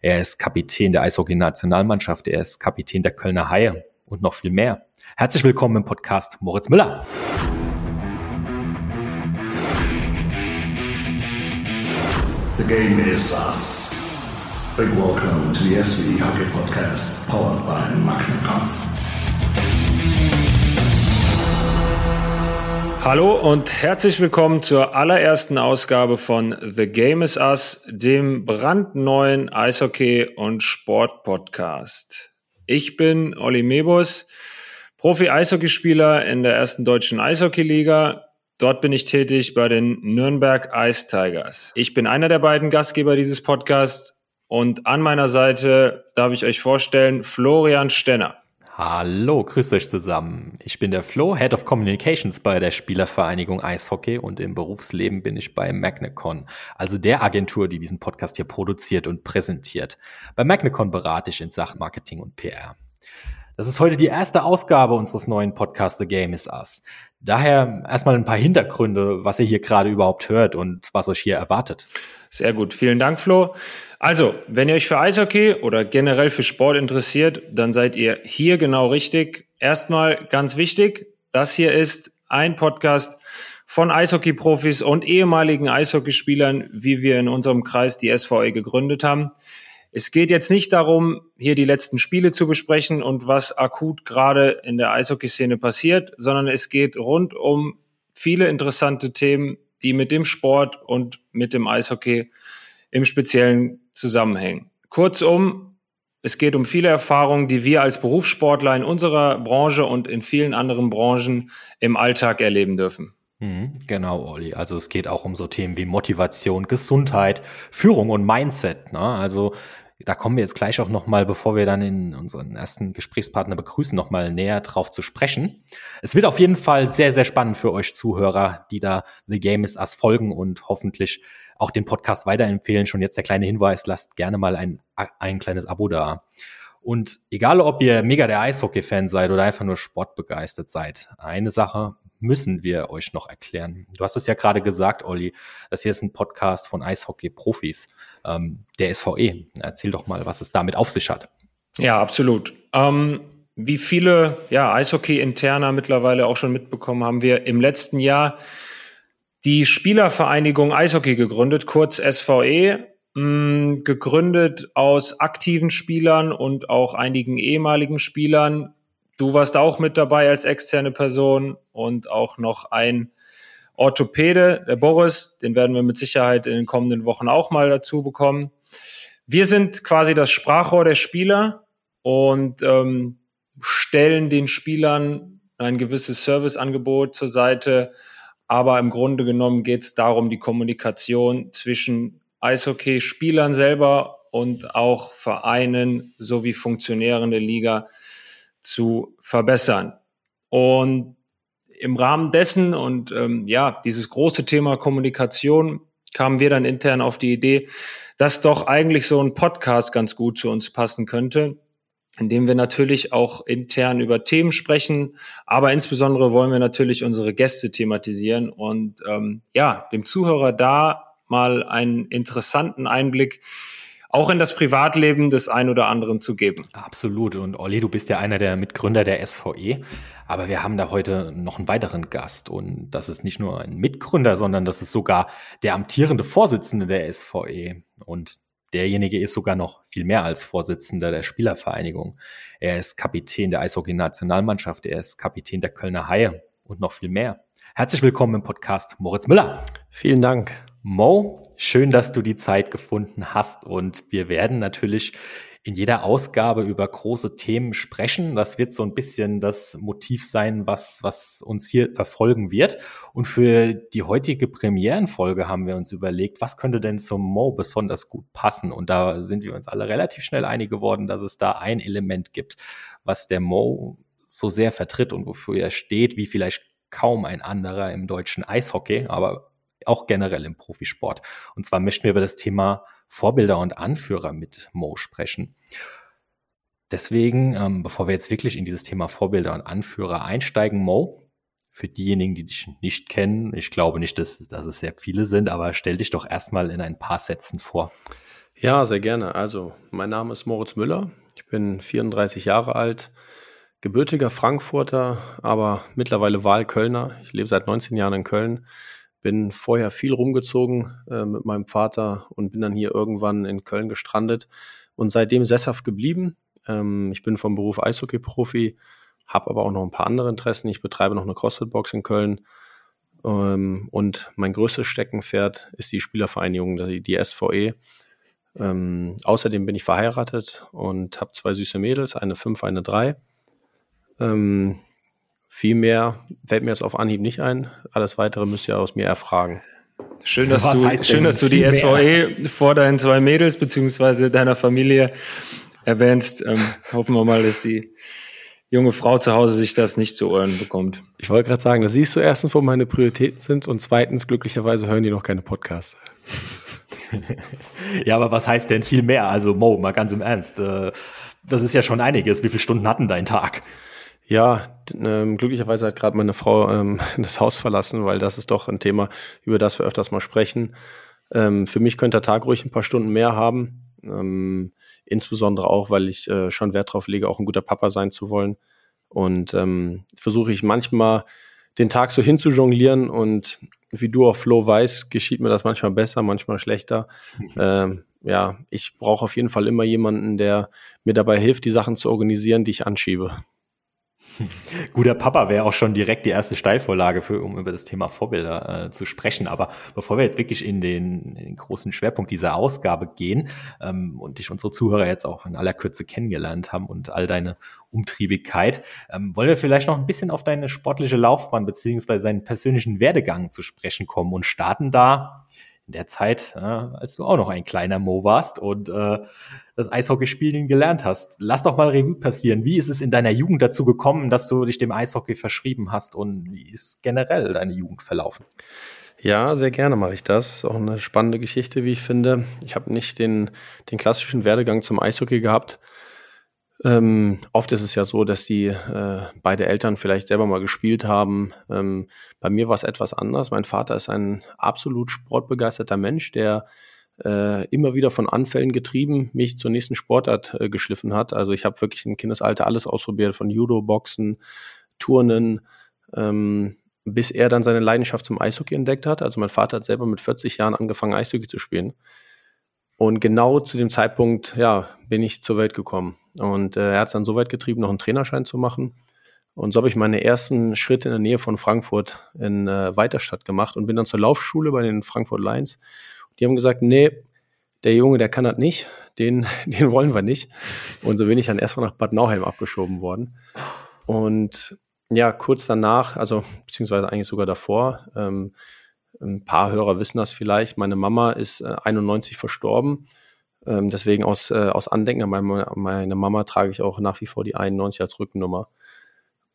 Er ist Kapitän der Eishockey-Nationalmannschaft. Er ist Kapitän der Kölner Haie und noch viel mehr. Herzlich willkommen im Podcast Moritz Müller. The game is us. Big welcome to the SV Hockey Podcast, powered by Magnacom. Hallo und herzlich willkommen zur allerersten Ausgabe von The Game is Us, dem brandneuen Eishockey- und Sport-Podcast. Ich bin Olli Mebus, Profi-Eishockeyspieler in der ersten deutschen Eishockeyliga. Dort bin ich tätig bei den Nürnberg Ice Tigers. Ich bin einer der beiden Gastgeber dieses Podcasts und an meiner Seite darf ich euch vorstellen Florian Stenner. Hallo, grüßt euch zusammen. Ich bin der Flo, Head of Communications bei der Spielervereinigung Eishockey und im Berufsleben bin ich bei Magnecon, also der Agentur, die diesen Podcast hier produziert und präsentiert. Bei Magnecon berate ich in Sachen Marketing und PR. Das ist heute die erste Ausgabe unseres neuen Podcasts The Game is Us. Daher erstmal ein paar Hintergründe, was ihr hier gerade überhaupt hört und was euch hier erwartet. Sehr gut, vielen Dank, Flo. Also, wenn ihr euch für Eishockey oder generell für Sport interessiert, dann seid ihr hier genau richtig. Erstmal ganz wichtig, das hier ist ein Podcast von Eishockey-Profis und ehemaligen Eishockeyspielern, wie wir in unserem Kreis die SVE gegründet haben. Es geht jetzt nicht darum, hier die letzten Spiele zu besprechen und was akut gerade in der Eishockeyszene passiert, sondern es geht rund um viele interessante Themen, die mit dem Sport und mit dem Eishockey im Speziellen zusammenhängen. Kurzum, es geht um viele Erfahrungen, die wir als Berufssportler in unserer Branche und in vielen anderen Branchen im Alltag erleben dürfen. Mhm, genau, Olli. Also es geht auch um so Themen wie Motivation, Gesundheit, Führung und Mindset. Ne? Also da kommen wir jetzt gleich auch nochmal, bevor wir dann in unseren ersten Gesprächspartner begrüßen, nochmal näher drauf zu sprechen. Es wird auf jeden Fall sehr, sehr spannend für euch Zuhörer, die da The Game is Us folgen und hoffentlich auch den Podcast weiterempfehlen. Schon jetzt der kleine Hinweis, lasst gerne mal ein, ein kleines Abo da. Und egal, ob ihr mega der Eishockey-Fan seid oder einfach nur sportbegeistert seid, eine Sache müssen wir euch noch erklären. Du hast es ja gerade gesagt, Olli, das hier ist ein Podcast von Eishockey-Profis, ähm, der SVE. Erzähl doch mal, was es damit auf sich hat. Ja, absolut. Ähm, wie viele ja, Eishockey-Interner mittlerweile auch schon mitbekommen, haben wir im letzten Jahr die Spielervereinigung Eishockey gegründet, kurz SVE, mm, gegründet aus aktiven Spielern und auch einigen ehemaligen Spielern, Du warst auch mit dabei als externe Person und auch noch ein Orthopäde, der Boris, den werden wir mit Sicherheit in den kommenden Wochen auch mal dazu bekommen. Wir sind quasi das Sprachrohr der Spieler und ähm, stellen den Spielern ein gewisses Serviceangebot zur Seite. Aber im Grunde genommen geht es darum, die Kommunikation zwischen Eishockey-Spielern selber und auch Vereinen sowie Funktionären der Liga zu verbessern. Und im Rahmen dessen und ähm, ja, dieses große Thema Kommunikation kamen wir dann intern auf die Idee, dass doch eigentlich so ein Podcast ganz gut zu uns passen könnte, indem wir natürlich auch intern über Themen sprechen, aber insbesondere wollen wir natürlich unsere Gäste thematisieren und ähm, ja, dem Zuhörer da mal einen interessanten Einblick auch in das Privatleben des ein oder anderen zu geben. Absolut. Und Olli, du bist ja einer der Mitgründer der SVE. Aber wir haben da heute noch einen weiteren Gast. Und das ist nicht nur ein Mitgründer, sondern das ist sogar der amtierende Vorsitzende der SVE. Und derjenige ist sogar noch viel mehr als Vorsitzender der Spielervereinigung. Er ist Kapitän der Eishockey-Nationalmannschaft. Er ist Kapitän der Kölner Haie und noch viel mehr. Herzlich willkommen im Podcast Moritz Müller. Vielen Dank. Mo, schön, dass du die Zeit gefunden hast und wir werden natürlich in jeder Ausgabe über große Themen sprechen. Das wird so ein bisschen das Motiv sein, was, was uns hier verfolgen wird. Und für die heutige Premierenfolge haben wir uns überlegt, was könnte denn zum Mo besonders gut passen? Und da sind wir uns alle relativ schnell einig geworden, dass es da ein Element gibt, was der Mo so sehr vertritt und wofür er steht, wie vielleicht kaum ein anderer im deutschen Eishockey, aber auch generell im Profisport. Und zwar möchten wir über das Thema Vorbilder und Anführer mit Mo sprechen. Deswegen, ähm, bevor wir jetzt wirklich in dieses Thema Vorbilder und Anführer einsteigen, Mo, für diejenigen, die dich nicht kennen, ich glaube nicht, dass, dass es sehr viele sind, aber stell dich doch erstmal in ein paar Sätzen vor. Ja, sehr gerne. Also, mein Name ist Moritz Müller. Ich bin 34 Jahre alt, gebürtiger Frankfurter, aber mittlerweile Wahlkölner. Ich lebe seit 19 Jahren in Köln. Bin vorher viel rumgezogen äh, mit meinem Vater und bin dann hier irgendwann in Köln gestrandet und seitdem sesshaft geblieben. Ähm, ich bin vom Beruf Eishockey-Profi, habe aber auch noch ein paar andere Interessen. Ich betreibe noch eine CrossFit-Box in Köln. Ähm, und mein größtes Steckenpferd ist die Spielervereinigung, die, die SVE. Ähm, außerdem bin ich verheiratet und habe zwei süße Mädels, eine fünf, eine drei. Ähm, viel mehr fällt mir jetzt auf Anhieb nicht ein. Alles weitere müsst ihr aus mir erfragen. Schön, dass du, schön, dass du die SVE mehr? vor deinen zwei Mädels beziehungsweise deiner Familie erwähnst. Ähm, hoffen wir mal, dass die junge Frau zu Hause sich das nicht zu Ohren bekommt. Ich wollte gerade sagen, dass siehst du erstens, wo meine Prioritäten sind und zweitens, glücklicherweise hören die noch keine Podcasts. ja, aber was heißt denn viel mehr? Also Mo, mal ganz im Ernst, äh, das ist ja schon einiges. Wie viele Stunden hatten dein Tag? Ja, ähm, glücklicherweise hat gerade meine Frau ähm, das Haus verlassen, weil das ist doch ein Thema, über das wir öfters mal sprechen. Ähm, für mich könnte der Tag ruhig ein paar Stunden mehr haben. Ähm, insbesondere auch, weil ich äh, schon Wert darauf lege, auch ein guter Papa sein zu wollen. Und ähm, versuche ich manchmal den Tag so hinzujonglieren und wie du auf Flow weißt, geschieht mir das manchmal besser, manchmal schlechter. ähm, ja, ich brauche auf jeden Fall immer jemanden, der mir dabei hilft, die Sachen zu organisieren, die ich anschiebe. Guter Papa wäre auch schon direkt die erste Steilvorlage für, um über das Thema Vorbilder äh, zu sprechen. Aber bevor wir jetzt wirklich in den, in den großen Schwerpunkt dieser Ausgabe gehen ähm, und dich unsere Zuhörer jetzt auch in aller Kürze kennengelernt haben und all deine Umtriebigkeit, ähm, wollen wir vielleicht noch ein bisschen auf deine sportliche Laufbahn beziehungsweise seinen persönlichen Werdegang zu sprechen kommen und starten da in der Zeit, äh, als du auch noch ein kleiner Mo warst und äh, das Eishockeyspielen gelernt hast. Lass doch mal Revue passieren. Wie ist es in deiner Jugend dazu gekommen, dass du dich dem Eishockey verschrieben hast und wie ist generell deine Jugend verlaufen? Ja, sehr gerne mache ich das. Ist auch eine spannende Geschichte, wie ich finde. Ich habe nicht den, den klassischen Werdegang zum Eishockey gehabt. Ähm, oft ist es ja so, dass die äh, beide Eltern vielleicht selber mal gespielt haben. Ähm, bei mir war es etwas anders. Mein Vater ist ein absolut sportbegeisterter Mensch, der äh, immer wieder von Anfällen getrieben mich zur nächsten Sportart äh, geschliffen hat. Also ich habe wirklich im Kindesalter alles ausprobiert, von Judo, Boxen, Turnen, ähm, bis er dann seine Leidenschaft zum Eishockey entdeckt hat. Also mein Vater hat selber mit 40 Jahren angefangen, Eishockey zu spielen. Und genau zu dem Zeitpunkt, ja, bin ich zur Welt gekommen. Und äh, er hat es dann so weit getrieben, noch einen Trainerschein zu machen. Und so habe ich meine ersten Schritte in der Nähe von Frankfurt in äh, Weiterstadt gemacht und bin dann zur Laufschule bei den Frankfurt Lions. Die haben gesagt, nee, der Junge, der kann das nicht, den, den wollen wir nicht. Und so bin ich dann erstmal nach Bad Nauheim abgeschoben worden. Und ja, kurz danach, also beziehungsweise eigentlich sogar davor, ähm, ein paar Hörer wissen das vielleicht. Meine Mama ist äh, 91 verstorben. Ähm, deswegen aus, äh, aus Andenken an meine, meine, Mama trage ich auch nach wie vor die 91 als Rückennummer.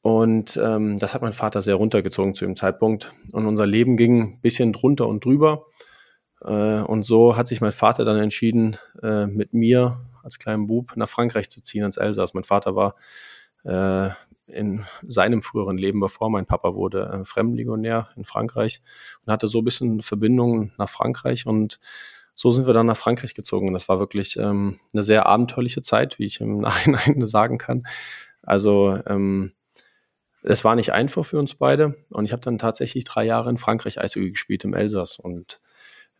Und ähm, das hat mein Vater sehr runtergezogen zu dem Zeitpunkt. Und unser Leben ging ein bisschen drunter und drüber. Äh, und so hat sich mein Vater dann entschieden, äh, mit mir als kleinen Bub nach Frankreich zu ziehen, ins Elsass. Mein Vater war äh, in seinem früheren Leben, bevor mein Papa wurde, äh, Fremdenlegionär in Frankreich und hatte so ein bisschen Verbindungen nach Frankreich und so sind wir dann nach Frankreich gezogen. Und das war wirklich ähm, eine sehr abenteuerliche Zeit, wie ich im Nachhinein sagen kann. Also ähm, es war nicht einfach für uns beide und ich habe dann tatsächlich drei Jahre in Frankreich Eishockey gespielt im Elsass und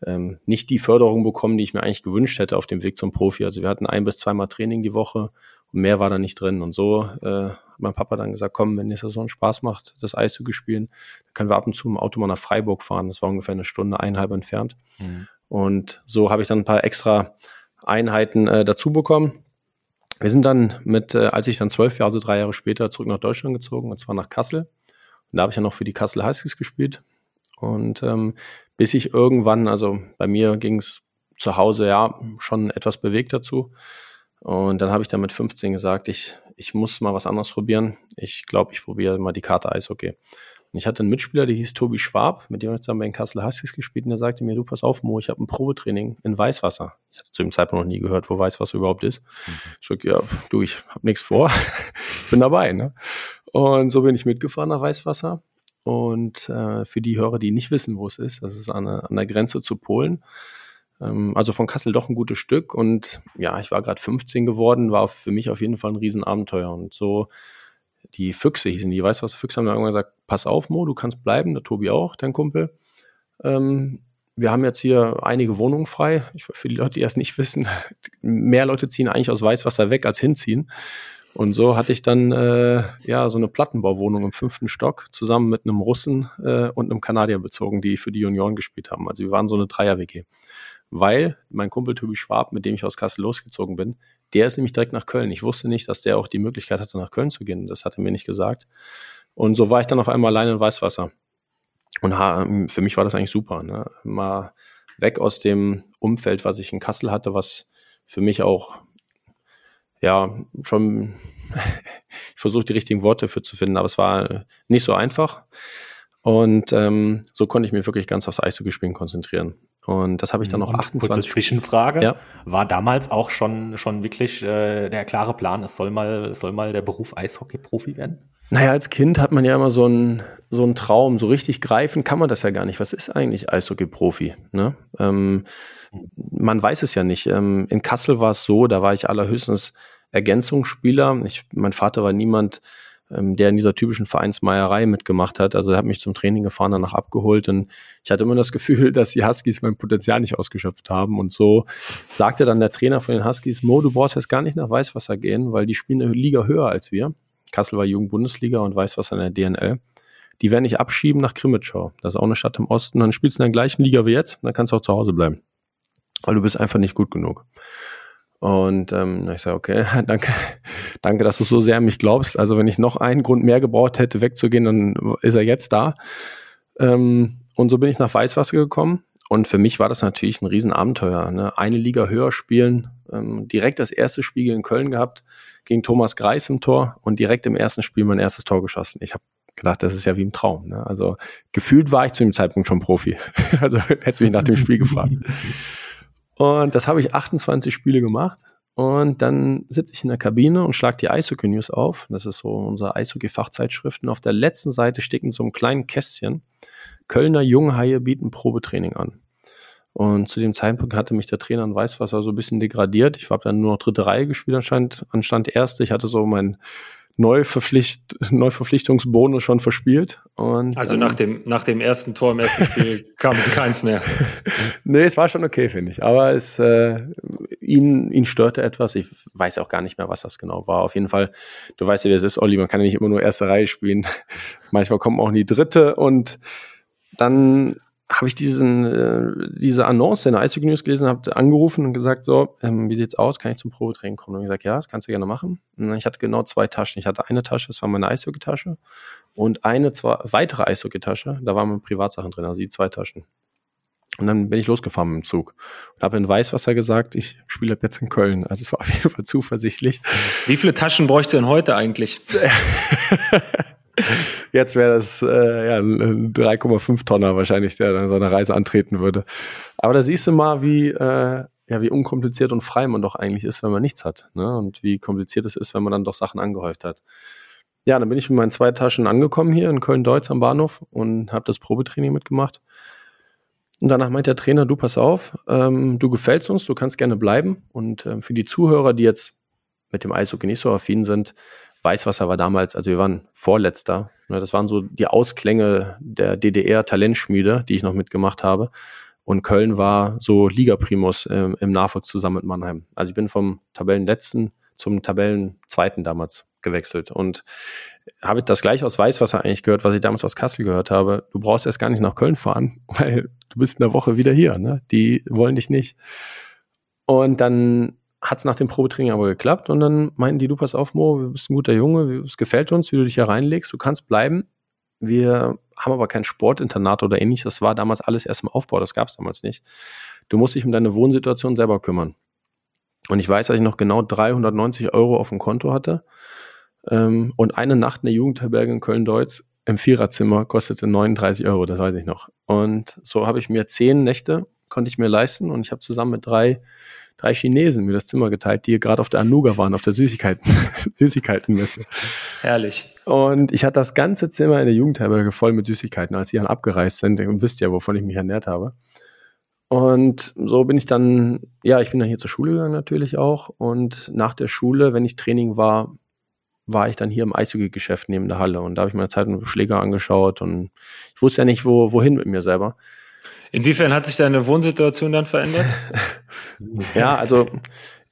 ähm, nicht die Förderung bekommen, die ich mir eigentlich gewünscht hätte auf dem Weg zum Profi. Also wir hatten ein bis zweimal Training die Woche und mehr war da nicht drin. Und so äh, hat mein Papa dann gesagt, komm, wenn dir so Spaß macht, das Eis spielen, dann können wir ab und zu im Auto mal nach Freiburg fahren. Das war ungefähr eine Stunde, eineinhalb entfernt. Mhm. Und so habe ich dann ein paar extra Einheiten äh, dazu bekommen. Wir sind dann mit, äh, als ich dann zwölf Jahre, also drei Jahre später, zurück nach Deutschland gezogen, und zwar nach Kassel. Und da habe ich ja noch für die Kassel Huskies gespielt. Und ähm, bis ich irgendwann, also bei mir ging es zu Hause ja schon etwas bewegt dazu. Und dann habe ich dann mit 15 gesagt, ich, ich muss mal was anderes probieren. Ich glaube, ich probiere mal die Karte Eishockey. Und ich hatte einen Mitspieler, der hieß Tobi Schwab, mit dem habe ich zusammen bei den Kassel Huskies gespielt und der sagte mir, du pass auf, Mo, ich habe ein Probetraining in Weißwasser. Ich hatte zu dem Zeitpunkt noch nie gehört, wo Weißwasser überhaupt ist. Mhm. Ich sag, ja, du, ich habe nichts vor, ich bin dabei. Ne? Und so bin ich mitgefahren nach Weißwasser und äh, für die Hörer, die nicht wissen, wo es ist, das ist an, an der Grenze zu Polen. Ähm, also von Kassel doch ein gutes Stück. Und ja, ich war gerade 15 geworden, war für mich auf jeden Fall ein Riesenabenteuer. Und so die Füchse hießen die, weißt was, Füchse haben dann irgendwann gesagt, pass auf, Mo, du kannst bleiben, der Tobi auch, dein Kumpel. Ähm, wir haben jetzt hier einige Wohnungen frei. Ich, für die Leute, die das nicht wissen, mehr Leute ziehen eigentlich aus Weißwasser weg als hinziehen. Und so hatte ich dann äh, ja so eine Plattenbauwohnung im fünften Stock zusammen mit einem Russen äh, und einem Kanadier bezogen, die für die Junioren gespielt haben. Also wir waren so eine Dreier-WG. Weil mein Kumpel Tobi Schwab, mit dem ich aus Kassel losgezogen bin, der ist nämlich direkt nach Köln. Ich wusste nicht, dass der auch die Möglichkeit hatte, nach Köln zu gehen. Das hat er mir nicht gesagt. Und so war ich dann auf einmal alleine in Weißwasser. Und für mich war das eigentlich super. Ne? Mal weg aus dem Umfeld, was ich in Kassel hatte, was für mich auch ja schon, ich versuche die richtigen Worte für zu finden, aber es war nicht so einfach. Und ähm, so konnte ich mich wirklich ganz aufs Eishockey-Spielen konzentrieren. Und das habe ich dann noch 28. Kurze Zwischenfrage. Ja. War damals auch schon, schon wirklich äh, der klare Plan, es soll mal, es soll mal der Beruf Eishockey-Profi werden? Naja, als Kind hat man ja immer so einen, so einen Traum. So richtig greifen kann man das ja gar nicht. Was ist eigentlich Eishockey-Profi? Ne? Ähm, man weiß es ja nicht. Ähm, in Kassel war es so, da war ich allerhöchstens Ergänzungsspieler. Ich, mein Vater war niemand, ähm, der in dieser typischen Vereinsmeierei mitgemacht hat. Also er hat mich zum Training gefahren, danach abgeholt und ich hatte immer das Gefühl, dass die Huskies mein Potenzial nicht ausgeschöpft haben. Und so sagte dann der Trainer von den Huskies, Mo, du brauchst jetzt gar nicht nach Weißwasser gehen, weil die spielen eine Liga höher als wir. Kassel war Jugendbundesliga und Weißwasser in der DNL. Die werden dich abschieben nach Krimitschau. Das ist auch eine Stadt im Osten. Dann spielst du in der gleichen Liga wie jetzt, dann kannst du auch zu Hause bleiben. Weil du bist einfach nicht gut genug. Und ähm, ich sage, okay, danke, danke, dass du so sehr an mich glaubst. Also wenn ich noch einen Grund mehr gebraucht hätte, wegzugehen, dann ist er jetzt da. Ähm, und so bin ich nach Weißwasser gekommen. Und für mich war das natürlich ein Riesenabenteuer. Ne? Eine Liga höher spielen, ähm, direkt das erste Spiel in Köln gehabt, gegen Thomas Greis im Tor und direkt im ersten Spiel mein erstes Tor geschossen. Ich habe gedacht, das ist ja wie ein Traum. Ne? Also gefühlt war ich zu dem Zeitpunkt schon Profi. also hättest du mich nach dem Spiel gefragt. Und das habe ich 28 Spiele gemacht. Und dann sitze ich in der Kabine und schlage die Eishockey News auf. Das ist so unsere Eishockey-Fachzeitschrift. Und auf der letzten Seite steht in so einem kleinen Kästchen, Kölner Junghaie bieten Probetraining an. Und zu dem Zeitpunkt hatte mich der Trainer in Weißwasser so ein bisschen degradiert. Ich habe dann nur noch dritte Reihe gespielt anscheinend, anstand erste. Ich hatte so mein Neuverpflicht, Neuverpflichtungsbonus schon verspielt. Und, also nach dem, nach dem ersten Tor im ersten Spiel kam keins mehr. nee, es war schon okay, finde ich. Aber es, äh, ihn, ihn störte etwas. Ich weiß auch gar nicht mehr, was das genau war. Auf jeden Fall, du weißt ja, wie es ist, Olli, man kann ja nicht immer nur erste Reihe spielen. Manchmal kommt auch in die dritte und dann habe ich diesen, äh, diese Annonce in der Eishockey News gelesen, habe angerufen und gesagt, so, ähm, wie sieht's aus, kann ich zum Probetraining kommen? Und ich gesagt, ja, das kannst du gerne machen. Und ich hatte genau zwei Taschen. Ich hatte eine Tasche, das war meine Eishockey-Tasche und eine zwei, weitere Eishockey-Tasche, da waren meine Privatsachen drin, also die zwei Taschen. Und dann bin ich losgefahren mit dem Zug und habe in Weißwasser gesagt, ich spiele jetzt in Köln. Also es war auf jeden Fall zuversichtlich. Wie viele Taschen bräuchst du denn heute eigentlich? Jetzt wäre das äh, ja, ein 3,5 Tonner wahrscheinlich, der dann seine Reise antreten würde. Aber da siehst du mal, wie, äh, ja, wie unkompliziert und frei man doch eigentlich ist, wenn man nichts hat. Ne? Und wie kompliziert es ist, wenn man dann doch Sachen angehäuft hat. Ja, dann bin ich mit meinen zwei Taschen angekommen hier in Köln-Deutz am Bahnhof und habe das Probetraining mitgemacht. Und danach meint der Trainer, du pass auf, ähm, du gefällst uns, du kannst gerne bleiben. Und ähm, für die Zuhörer, die jetzt mit dem Eishockey nicht so affin sind, Weißwasser war damals, also wir waren Vorletzter. Ne, das waren so die Ausklänge der DDR-Talentschmiede, die ich noch mitgemacht habe. Und Köln war so Liga-Primus äh, im Nachwuchs zusammen mit Mannheim. Also ich bin vom Tabellenletzten zum Tabellenzweiten damals gewechselt und habe das gleich aus Weißwasser eigentlich gehört, was ich damals aus Kassel gehört habe. Du brauchst erst gar nicht nach Köln fahren, weil du bist in der Woche wieder hier. Ne? Die wollen dich nicht. Und dann hat es nach dem Probetraining aber geklappt und dann meinten die, du pass auf, Mo, du bist ein guter Junge, es gefällt uns, wie du dich hier reinlegst, du kannst bleiben. Wir haben aber kein Sportinternat oder ähnliches. Das war damals alles erst im Aufbau, das gab es damals nicht. Du musst dich um deine Wohnsituation selber kümmern. Und ich weiß, dass ich noch genau 390 Euro auf dem Konto hatte. Ähm, und eine Nacht in der Jugendherberge in Köln-Deutz im Viererzimmer kostete 39 Euro, das weiß ich noch. Und so habe ich mir zehn Nächte, konnte ich mir leisten und ich habe zusammen mit drei drei Chinesen mir das Zimmer geteilt, die gerade auf der Anuga waren, auf der Süßigkeiten, Süßigkeitenmesse. Herrlich. Und ich hatte das ganze Zimmer in der Jugendherberge voll mit Süßigkeiten, als sie dann abgereist sind. Und wisst ja, wovon ich mich ernährt habe. Und so bin ich dann, ja, ich bin dann hier zur Schule gegangen natürlich auch. Und nach der Schule, wenn ich Training war, war ich dann hier im Eishockey-Geschäft neben der Halle. Und da habe ich meine Zeit mit Schläger angeschaut und ich wusste ja nicht, wo, wohin mit mir selber. Inwiefern hat sich deine Wohnsituation dann verändert? ja, also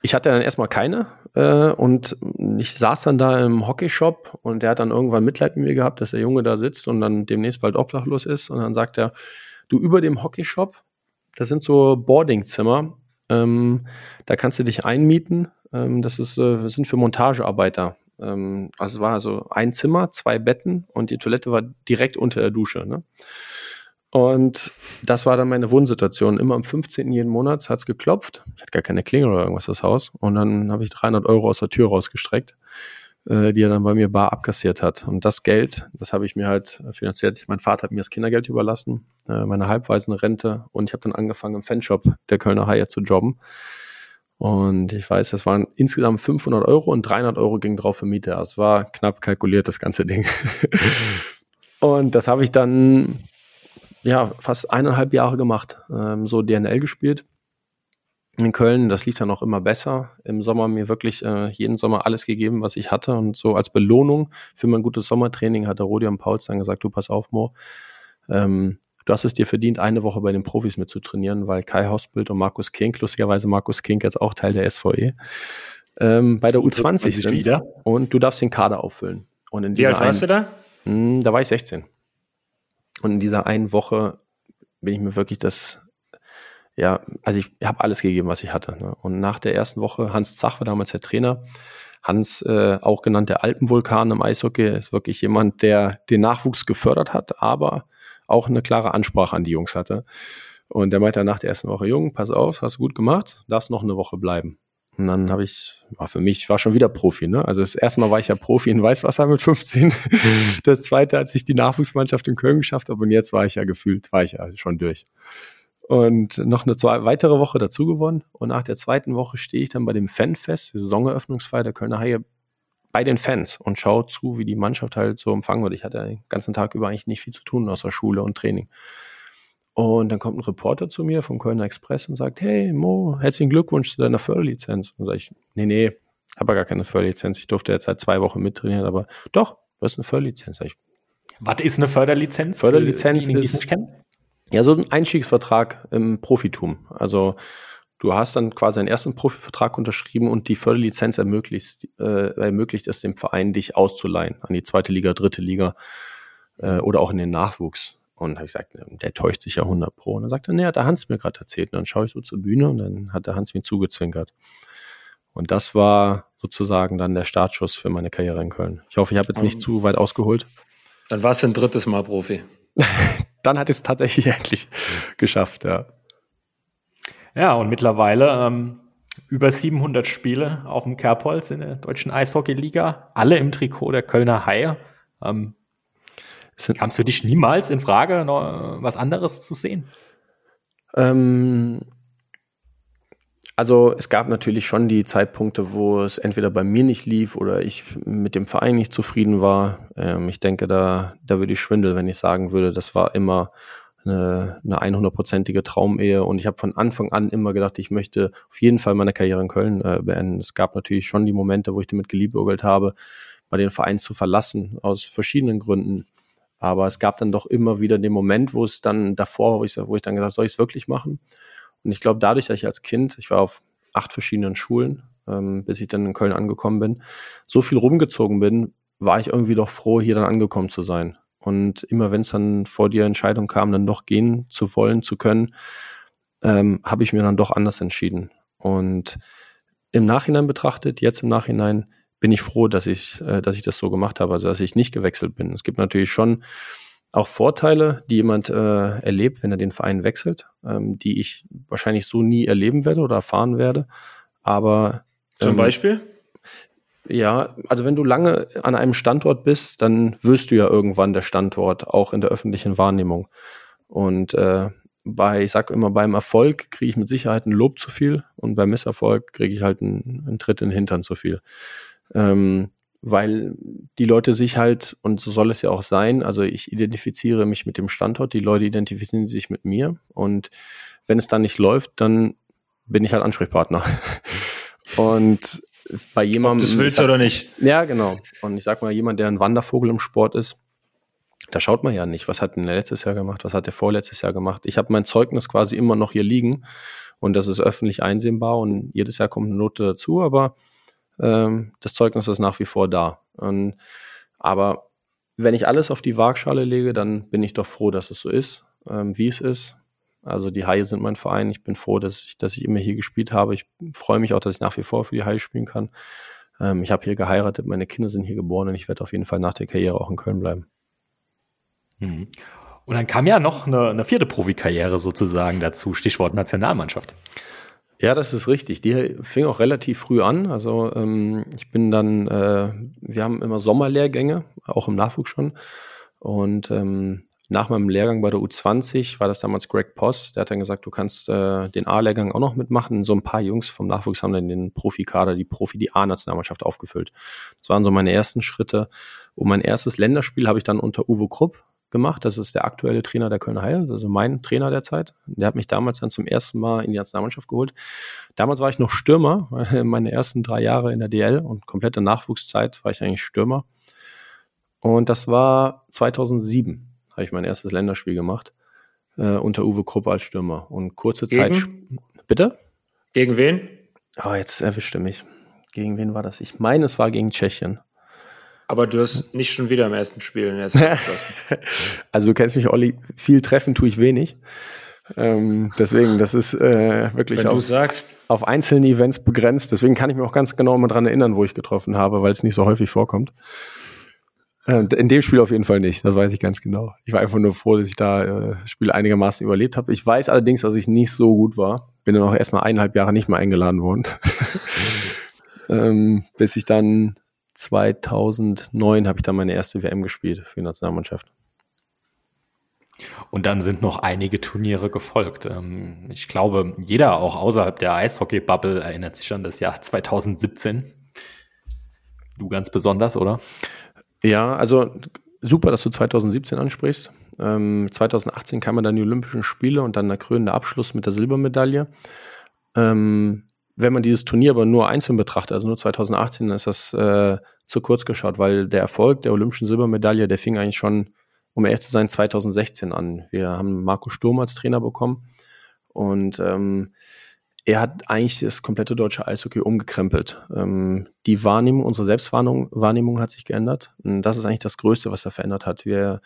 ich hatte dann erstmal keine äh, und ich saß dann da im Hockeyshop und der hat dann irgendwann Mitleid mit mir gehabt, dass der Junge da sitzt und dann demnächst bald obdachlos ist und dann sagt er, du über dem Hockeyshop, das sind so Boardingzimmer, ähm, da kannst du dich einmieten, ähm, das ist, äh, sind für Montagearbeiter. Ähm, also es war also ein Zimmer, zwei Betten und die Toilette war direkt unter der Dusche. Ne? Und das war dann meine Wohnsituation. Immer am 15. jeden Monats hat's geklopft. Ich hatte gar keine Klingel oder irgendwas das Haus. Und dann habe ich 300 Euro aus der Tür rausgestreckt, äh, die er dann bei mir bar abkassiert hat. Und das Geld, das habe ich mir halt finanziert. Mein Vater hat mir das Kindergeld überlassen, äh, meine halbweisen Rente. Und ich habe dann angefangen im Fanshop der Kölner Haie zu jobben. Und ich weiß, das waren insgesamt 500 Euro und 300 Euro ging drauf für Miete. Also es war knapp kalkuliert, das ganze Ding. und das habe ich dann ja, fast eineinhalb Jahre gemacht, ähm, so DNL gespielt in Köln. Das lief dann auch immer besser. Im Sommer mir wirklich äh, jeden Sommer alles gegeben, was ich hatte. Und so als Belohnung für mein gutes Sommertraining hat der Rodian Pauls dann gesagt, du pass auf, Mo, ähm, du hast es dir verdient, eine Woche bei den Profis mitzutrainieren, weil Kai Hausbild und Markus Kink, lustigerweise Markus Kink jetzt auch Teil der SVE, ähm, bei der U20 sind. Wieder. Und du darfst den Kader auffüllen. Und in Wie alt warst du da? Mh, hm, da war ich 16. Und in dieser einen Woche bin ich mir wirklich das, ja, also ich habe alles gegeben, was ich hatte. Ne? Und nach der ersten Woche, Hans Zach war damals der Trainer. Hans, äh, auch genannt der Alpenvulkan im Eishockey, ist wirklich jemand, der den Nachwuchs gefördert hat, aber auch eine klare Ansprache an die Jungs hatte. Und der meinte nach der ersten Woche, Jung, pass auf, hast du gut gemacht, darfst noch eine Woche bleiben. Und dann habe ich, war für mich, war schon wieder Profi, ne? Also das erste Mal war ich ja Profi in Weißwasser mit 15. Mhm. Das zweite hat sich die Nachwuchsmannschaft in Köln geschafft, aber jetzt war ich ja gefühlt, war ich ja schon durch. Und noch eine zwei, weitere Woche dazu gewonnen. Und nach der zweiten Woche stehe ich dann bei dem Fanfest, die Saisoneröffnungsfeier der Kölner Haie, bei den Fans und schaue zu, wie die Mannschaft halt so empfangen wird. Ich hatte den ganzen Tag über eigentlich nicht viel zu tun außer Schule und Training. Und dann kommt ein Reporter zu mir vom Kölner Express und sagt, hey Mo, herzlichen Glückwunsch zu deiner Förderlizenz. Und sage ich, nee, nee, habe gar keine Förderlizenz. Ich durfte jetzt seit zwei Wochen mittrainieren, aber doch, du hast eine Förderlizenz. Sag ich, Was ist eine Förderlizenz? Förderlizenz die, ist ja so ein Einstiegsvertrag im Profitum. Also du hast dann quasi einen ersten Profivertrag unterschrieben und die Förderlizenz ermöglicht, äh, ermöglicht es dem Verein, dich auszuleihen an die zweite Liga, dritte Liga äh, oder auch in den Nachwuchs. Und habe ich gesagt, der täuscht sich ja 100 Pro. Und dann sagt er, nee, hat der Hans mir gerade erzählt. Und dann schaue ich so zur Bühne und dann hat der Hans mir zugezwinkert. Und das war sozusagen dann der Startschuss für meine Karriere in Köln. Ich hoffe, ich habe jetzt nicht um, zu weit ausgeholt. Dann war es ein drittes Mal Profi. dann hat es tatsächlich endlich geschafft, ja. Ja, und mittlerweile ähm, über 700 Spiele auf dem Kerbholz in der deutschen Eishockeyliga, alle im Trikot der Kölner Haie. Ähm, Kam es für dich niemals in Frage, noch was anderes zu sehen? Ähm, also es gab natürlich schon die Zeitpunkte, wo es entweder bei mir nicht lief oder ich mit dem Verein nicht zufrieden war. Ähm, ich denke, da, da würde ich schwindeln, wenn ich sagen würde, das war immer eine, eine 100-prozentige Traumehe und ich habe von Anfang an immer gedacht, ich möchte auf jeden Fall meine Karriere in Köln äh, beenden. Es gab natürlich schon die Momente, wo ich damit geliebäugelt habe, mal den Verein zu verlassen, aus verschiedenen Gründen. Aber es gab dann doch immer wieder den Moment, wo es dann davor, wo ich, wo ich dann gesagt soll ich es wirklich machen? Und ich glaube, dadurch, dass ich als Kind, ich war auf acht verschiedenen Schulen, ähm, bis ich dann in Köln angekommen bin, so viel rumgezogen bin, war ich irgendwie doch froh, hier dann angekommen zu sein. Und immer wenn es dann vor die Entscheidung kam, dann doch gehen zu wollen, zu können, ähm, habe ich mir dann doch anders entschieden. Und im Nachhinein betrachtet, jetzt im Nachhinein, bin ich froh, dass ich, äh, dass ich das so gemacht habe, also dass ich nicht gewechselt bin. Es gibt natürlich schon auch Vorteile, die jemand äh, erlebt, wenn er den Verein wechselt, ähm, die ich wahrscheinlich so nie erleben werde oder erfahren werde. Aber ähm, zum Beispiel? Ja, also wenn du lange an einem Standort bist, dann wirst du ja irgendwann der Standort, auch in der öffentlichen Wahrnehmung. Und äh, bei, ich sag immer, beim Erfolg kriege ich mit Sicherheit ein Lob zu viel und beim Misserfolg kriege ich halt einen, einen Tritt in den Hintern zu viel ähm, weil die Leute sich halt, und so soll es ja auch sein, also ich identifiziere mich mit dem Standort, die Leute identifizieren sich mit mir und Wenn es dann nicht läuft, dann bin ich halt Ansprechpartner. Und bei jemandem. Das willst du oder nicht. Ja, genau. Und ich sag mal, jemand, der ein Wandervogel im Sport ist, da schaut man ja nicht, was hat denn der letztes Jahr gemacht, was hat der vorletztes Jahr gemacht. Ich habe mein Zeugnis quasi immer noch hier liegen und das ist öffentlich einsehbar und jedes Jahr kommt eine Note dazu, aber ähm, das Zeugnis ist nach wie vor da. Und, aber wenn ich alles auf die Waagschale lege, dann bin ich doch froh, dass es so ist, ähm, wie es ist. Also die Haie sind mein Verein. Ich bin froh, dass ich, dass ich immer hier gespielt habe. Ich freue mich auch, dass ich nach wie vor für die Haie spielen kann. Ähm, ich habe hier geheiratet, meine Kinder sind hier geboren und ich werde auf jeden Fall nach der Karriere auch in Köln bleiben. Mhm. Und dann kam ja noch eine, eine vierte Profikarriere sozusagen dazu, Stichwort Nationalmannschaft. Ja, das ist richtig. Die fing auch relativ früh an. Also ähm, ich bin dann, äh, wir haben immer Sommerlehrgänge, auch im Nachwuchs schon. Und ähm, nach meinem Lehrgang bei der U20 war das damals Greg Poss, der hat dann gesagt, du kannst äh, den A-Lehrgang auch noch mitmachen. So ein paar Jungs vom Nachwuchs haben dann den Profikader, die Profi, die A-Nationalmannschaft aufgefüllt. Das waren so meine ersten Schritte. Und mein erstes Länderspiel habe ich dann unter Uwe Krupp gemacht. Das ist der aktuelle Trainer der Kölner Haie, also mein Trainer der Zeit. Der hat mich damals dann zum ersten Mal in die Nationalmannschaft geholt. Damals war ich noch Stürmer, meine ersten drei Jahre in der DL und komplette Nachwuchszeit war ich eigentlich Stürmer. Und das war 2007, habe ich mein erstes Länderspiel gemacht, äh, unter Uwe Krupp als Stürmer. Und kurze Gegen? Zeit. Bitte? Gegen wen? Oh, jetzt erwischte mich. Gegen wen war das? Ich meine, es war gegen Tschechien. Aber du hast nicht schon wieder im ersten Spiel in ersten. Also du kennst mich, Olli, viel treffen tue ich wenig. Ähm, deswegen, das ist äh, wirklich auf, sagst, auf einzelne Events begrenzt. Deswegen kann ich mich auch ganz genau mal dran erinnern, wo ich getroffen habe, weil es nicht so häufig vorkommt. Äh, in dem Spiel auf jeden Fall nicht, das weiß ich ganz genau. Ich war einfach nur froh, dass ich da äh, das Spiel einigermaßen überlebt habe. Ich weiß allerdings, dass ich nicht so gut war. Bin dann auch erstmal eineinhalb Jahre nicht mehr eingeladen worden. ähm, bis ich dann 2009 habe ich dann meine erste WM gespielt für die Nationalmannschaft. Und dann sind noch einige Turniere gefolgt. Ähm, Ich glaube, jeder auch außerhalb der Eishockey-Bubble erinnert sich an das Jahr 2017. Du ganz besonders, oder? Ja, also super, dass du 2017 ansprichst. Ähm, 2018 kamen dann die Olympischen Spiele und dann der krönende Abschluss mit der Silbermedaille. Ähm, wenn man dieses Turnier aber nur einzeln betrachtet, also nur 2018, dann ist das äh, zu kurz geschaut, weil der Erfolg der Olympischen Silbermedaille, der fing eigentlich schon, um ehrlich zu sein, 2016 an. Wir haben Marco Sturm als Trainer bekommen und ähm, er hat eigentlich das komplette deutsche Eishockey umgekrempelt. Ähm, die Wahrnehmung, unsere Selbstwahrnehmung Wahrnehmung hat sich geändert. Und das ist eigentlich das Größte, was er verändert hat. Wir,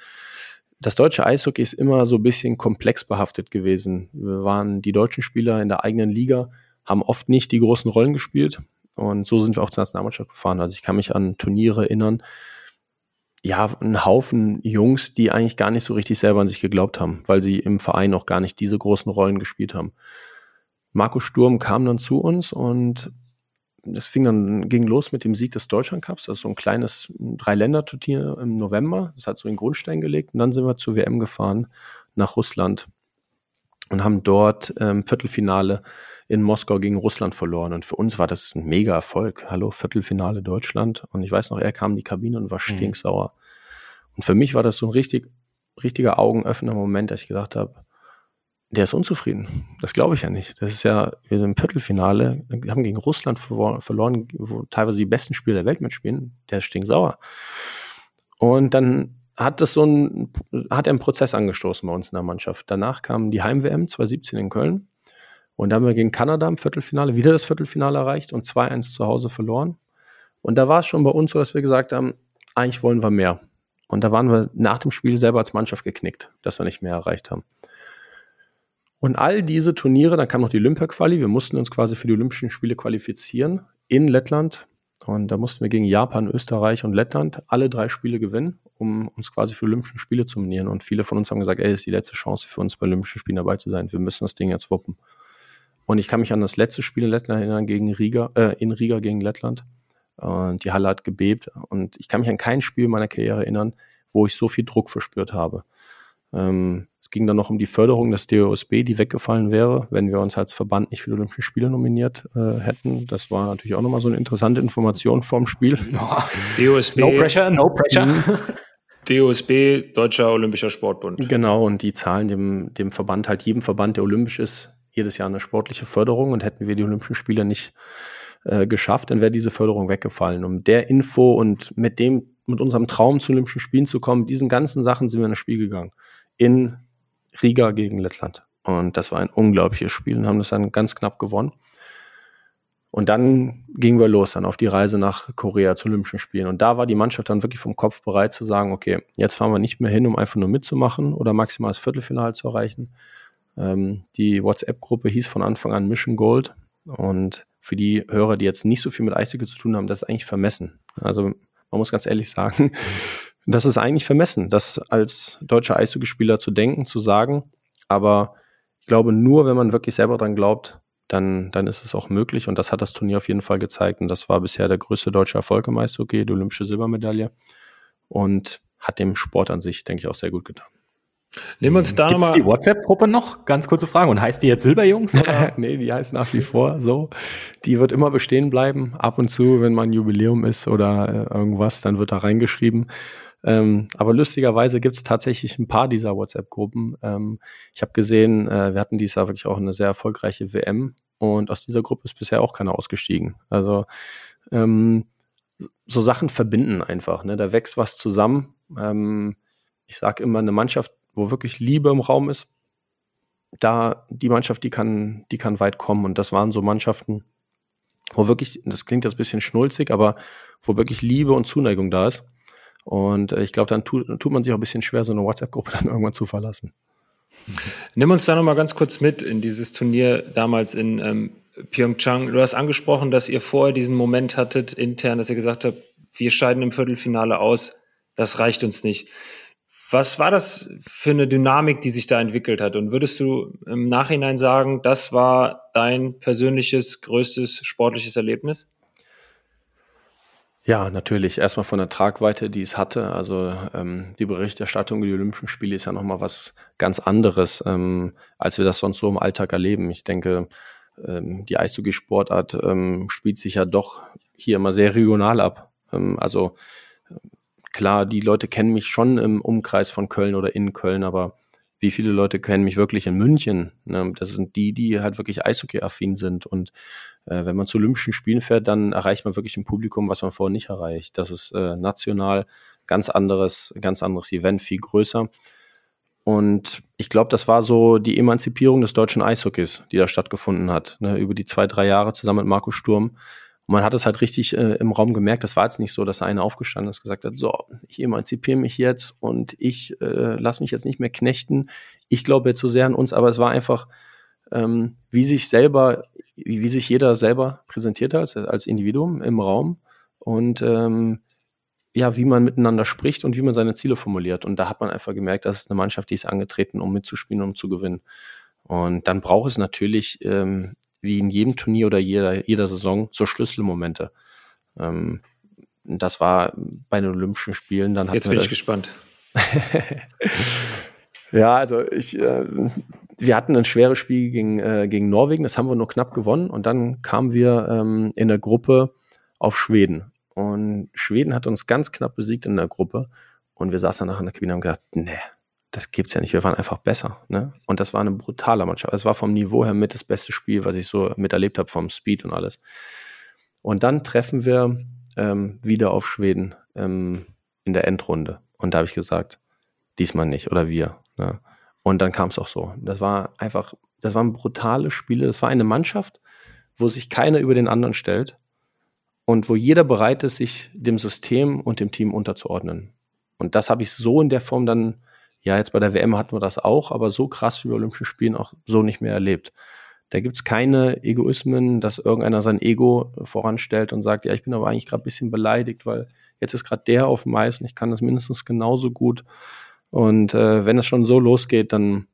das deutsche Eishockey ist immer so ein bisschen komplex behaftet gewesen. Wir waren die deutschen Spieler in der eigenen Liga, haben oft nicht die großen Rollen gespielt. Und so sind wir auch zur Nationalmannschaft gefahren. Also ich kann mich an Turniere erinnern. Ja, ein Haufen Jungs, die eigentlich gar nicht so richtig selber an sich geglaubt haben, weil sie im Verein auch gar nicht diese großen Rollen gespielt haben. Marco Sturm kam dann zu uns und das fing dann, ging los mit dem Sieg des Deutschland Cups, also so ein kleines Drei-Länder-Turnier im November. Das hat so den Grundstein gelegt. Und dann sind wir zur WM gefahren nach Russland und haben dort ähm, Viertelfinale in Moskau gegen Russland verloren. Und für uns war das ein mega Erfolg. Hallo, Viertelfinale Deutschland. Und ich weiß noch, er kam in die Kabine und war stinksauer. Und für mich war das so ein richtig, richtiger Augenöffner Moment, dass ich gedacht habe, der ist unzufrieden. Das glaube ich ja nicht. Das ist ja, wir sind im Viertelfinale, wir haben gegen Russland verloren, verloren, wo teilweise die besten Spieler der Welt mitspielen. Der ist stinksauer. Und dann hat das so ein, hat er einen Prozess angestoßen bei uns in der Mannschaft. Danach kam die Heim-WM 2017 in Köln. Und da haben wir gegen Kanada im Viertelfinale wieder das Viertelfinale erreicht und 2-1 zu Hause verloren. Und da war es schon bei uns so, dass wir gesagt haben, eigentlich wollen wir mehr. Und da waren wir nach dem Spiel selber als Mannschaft geknickt, dass wir nicht mehr erreicht haben. Und all diese Turniere, dann kam noch die Olympia-Quali, wir mussten uns quasi für die Olympischen Spiele qualifizieren in Lettland. Und da mussten wir gegen Japan, Österreich und Lettland alle drei Spiele gewinnen, um uns quasi für Olympischen Spiele zu nominieren. Und viele von uns haben gesagt, ey, ist die letzte Chance für uns bei Olympischen Spielen dabei zu sein. Wir müssen das Ding jetzt wuppen. Und ich kann mich an das letzte Spiel in Lettland erinnern, gegen Riga, äh, in Riga gegen Lettland. Und die Halle hat gebebt. Und ich kann mich an kein Spiel meiner Karriere erinnern, wo ich so viel Druck verspürt habe. Ähm, es ging dann noch um die Förderung des DOSB, die weggefallen wäre, wenn wir uns als Verband nicht für die Olympischen Spiele nominiert äh, hätten. Das war natürlich auch nochmal so eine interessante Information vorm Spiel. DOSB. No pressure, no pressure. DOSB, Deutscher Olympischer Sportbund. Genau, und die zahlen dem, dem Verband, halt jedem Verband, der olympisch ist, jedes Jahr eine sportliche Förderung. Und hätten wir die Olympischen Spiele nicht äh, geschafft, dann wäre diese Förderung weggefallen. Um der Info und mit dem, mit unserem Traum zu Olympischen Spielen zu kommen, diesen ganzen Sachen sind wir in das Spiel gegangen. In Riga gegen Lettland. Und das war ein unglaubliches Spiel und haben das dann ganz knapp gewonnen. Und dann gingen wir los dann auf die Reise nach Korea zu Olympischen Spielen. Und da war die Mannschaft dann wirklich vom Kopf bereit zu sagen, okay, jetzt fahren wir nicht mehr hin, um einfach nur mitzumachen oder maximal das Viertelfinale zu erreichen. Ähm, die WhatsApp-Gruppe hieß von Anfang an Mission Gold. Und für die Hörer, die jetzt nicht so viel mit Eishockey zu tun haben, das ist eigentlich vermessen. Also man muss ganz ehrlich sagen, das ist eigentlich vermessen, das als deutscher Eishockeyspieler zu denken, zu sagen. Aber ich glaube, nur wenn man wirklich selber dran glaubt, dann, dann ist es auch möglich. Und das hat das Turnier auf jeden Fall gezeigt. Und das war bisher der größte deutsche Erfolg im Eishockey, die olympische Silbermedaille. Und hat dem Sport an sich, denke ich, auch sehr gut getan. Nehmen wir uns da nochmal. die WhatsApp-Gruppe noch? Ganz kurze Frage. Und heißt die jetzt Silberjungs? nee, die heißt nach wie vor so. Die wird immer bestehen bleiben. Ab und zu, wenn mal ein Jubiläum ist oder äh, irgendwas, dann wird da reingeschrieben. Ähm, aber lustigerweise gibt es tatsächlich ein paar dieser WhatsApp-Gruppen. Ähm, ich habe gesehen, äh, wir hatten dieses Jahr wirklich auch eine sehr erfolgreiche WM und aus dieser Gruppe ist bisher auch keiner ausgestiegen. Also ähm, so Sachen verbinden einfach. Ne? Da wächst was zusammen. Ähm, ich sage immer, eine Mannschaft, wo wirklich Liebe im Raum ist, da die Mannschaft, die kann, die kann weit kommen. Und das waren so Mannschaften, wo wirklich, das klingt jetzt ein bisschen schnulzig, aber wo wirklich Liebe und Zuneigung da ist. Und äh, ich glaube, dann tut, tut man sich auch ein bisschen schwer, so eine WhatsApp-Gruppe dann irgendwann zu verlassen. Nimm uns da nochmal ganz kurz mit in dieses Turnier damals in ähm, Pyeongchang. Du hast angesprochen, dass ihr vorher diesen Moment hattet intern, dass ihr gesagt habt, wir scheiden im Viertelfinale aus, das reicht uns nicht. Was war das für eine Dynamik, die sich da entwickelt hat? Und würdest du im Nachhinein sagen, das war dein persönliches größtes sportliches Erlebnis? Ja, natürlich. Erstmal von der Tragweite, die es hatte. Also ähm, die Berichterstattung über die Olympischen Spiele ist ja nochmal was ganz anderes, ähm, als wir das sonst so im Alltag erleben. Ich denke, ähm, die Eishockey-Sportart ähm, spielt sich ja doch hier immer sehr regional ab. Ähm, also klar, die Leute kennen mich schon im Umkreis von Köln oder in Köln, aber wie viele Leute kennen mich wirklich in München? Ne? Das sind die, die halt wirklich Eishockey-affin sind. Und äh, wenn man zu Olympischen Spielen fährt, dann erreicht man wirklich ein Publikum, was man vorher nicht erreicht. Das ist äh, national ganz anderes, ganz anderes Event, viel größer. Und ich glaube, das war so die Emanzipierung des deutschen Eishockeys, die da stattgefunden hat. Ne? Über die zwei, drei Jahre zusammen mit Marco Sturm und man hat es halt richtig äh, im Raum gemerkt. Das war jetzt nicht so, dass einer aufgestanden ist, gesagt hat, so, ich emanzipiere mich jetzt und ich äh, lasse mich jetzt nicht mehr knechten. Ich glaube jetzt so sehr an uns, aber es war einfach, ähm, wie sich selber, wie, wie sich jeder selber präsentiert hat als, als Individuum im Raum und ähm, ja, wie man miteinander spricht und wie man seine Ziele formuliert. Und da hat man einfach gemerkt, das ist eine Mannschaft, die ist angetreten, um mitzuspielen, um zu gewinnen. Und dann braucht es natürlich ähm, wie in jedem Turnier oder jeder, jeder Saison so Schlüsselmomente. Ähm, das war bei den Olympischen Spielen. Dann Jetzt bin ich gespannt. ja, also ich, äh, wir hatten ein schweres Spiel gegen, äh, gegen Norwegen, das haben wir nur knapp gewonnen und dann kamen wir ähm, in der Gruppe auf Schweden. Und Schweden hat uns ganz knapp besiegt in der Gruppe. Und wir saßen danach in der Kabine und haben gedacht, nee, das gibt's ja nicht. Wir waren einfach besser. Ne? Und das war eine brutale Mannschaft. Es war vom Niveau her mit das beste Spiel, was ich so miterlebt habe, vom Speed und alles. Und dann treffen wir ähm, wieder auf Schweden ähm, in der Endrunde. Und da habe ich gesagt, diesmal nicht oder wir. Ne? Und dann kam es auch so. Das war einfach, das waren brutale Spiele. Das war eine Mannschaft, wo sich keiner über den anderen stellt und wo jeder bereit ist, sich dem System und dem Team unterzuordnen. Und das habe ich so in der Form dann ja, jetzt bei der WM hatten wir das auch, aber so krass wie bei Olympischen Spielen auch so nicht mehr erlebt. Da gibt's keine Egoismen, dass irgendeiner sein Ego voranstellt und sagt, ja, ich bin aber eigentlich gerade ein bisschen beleidigt, weil jetzt ist gerade der auf dem Eis und ich kann das mindestens genauso gut. Und äh, wenn es schon so losgeht, dann,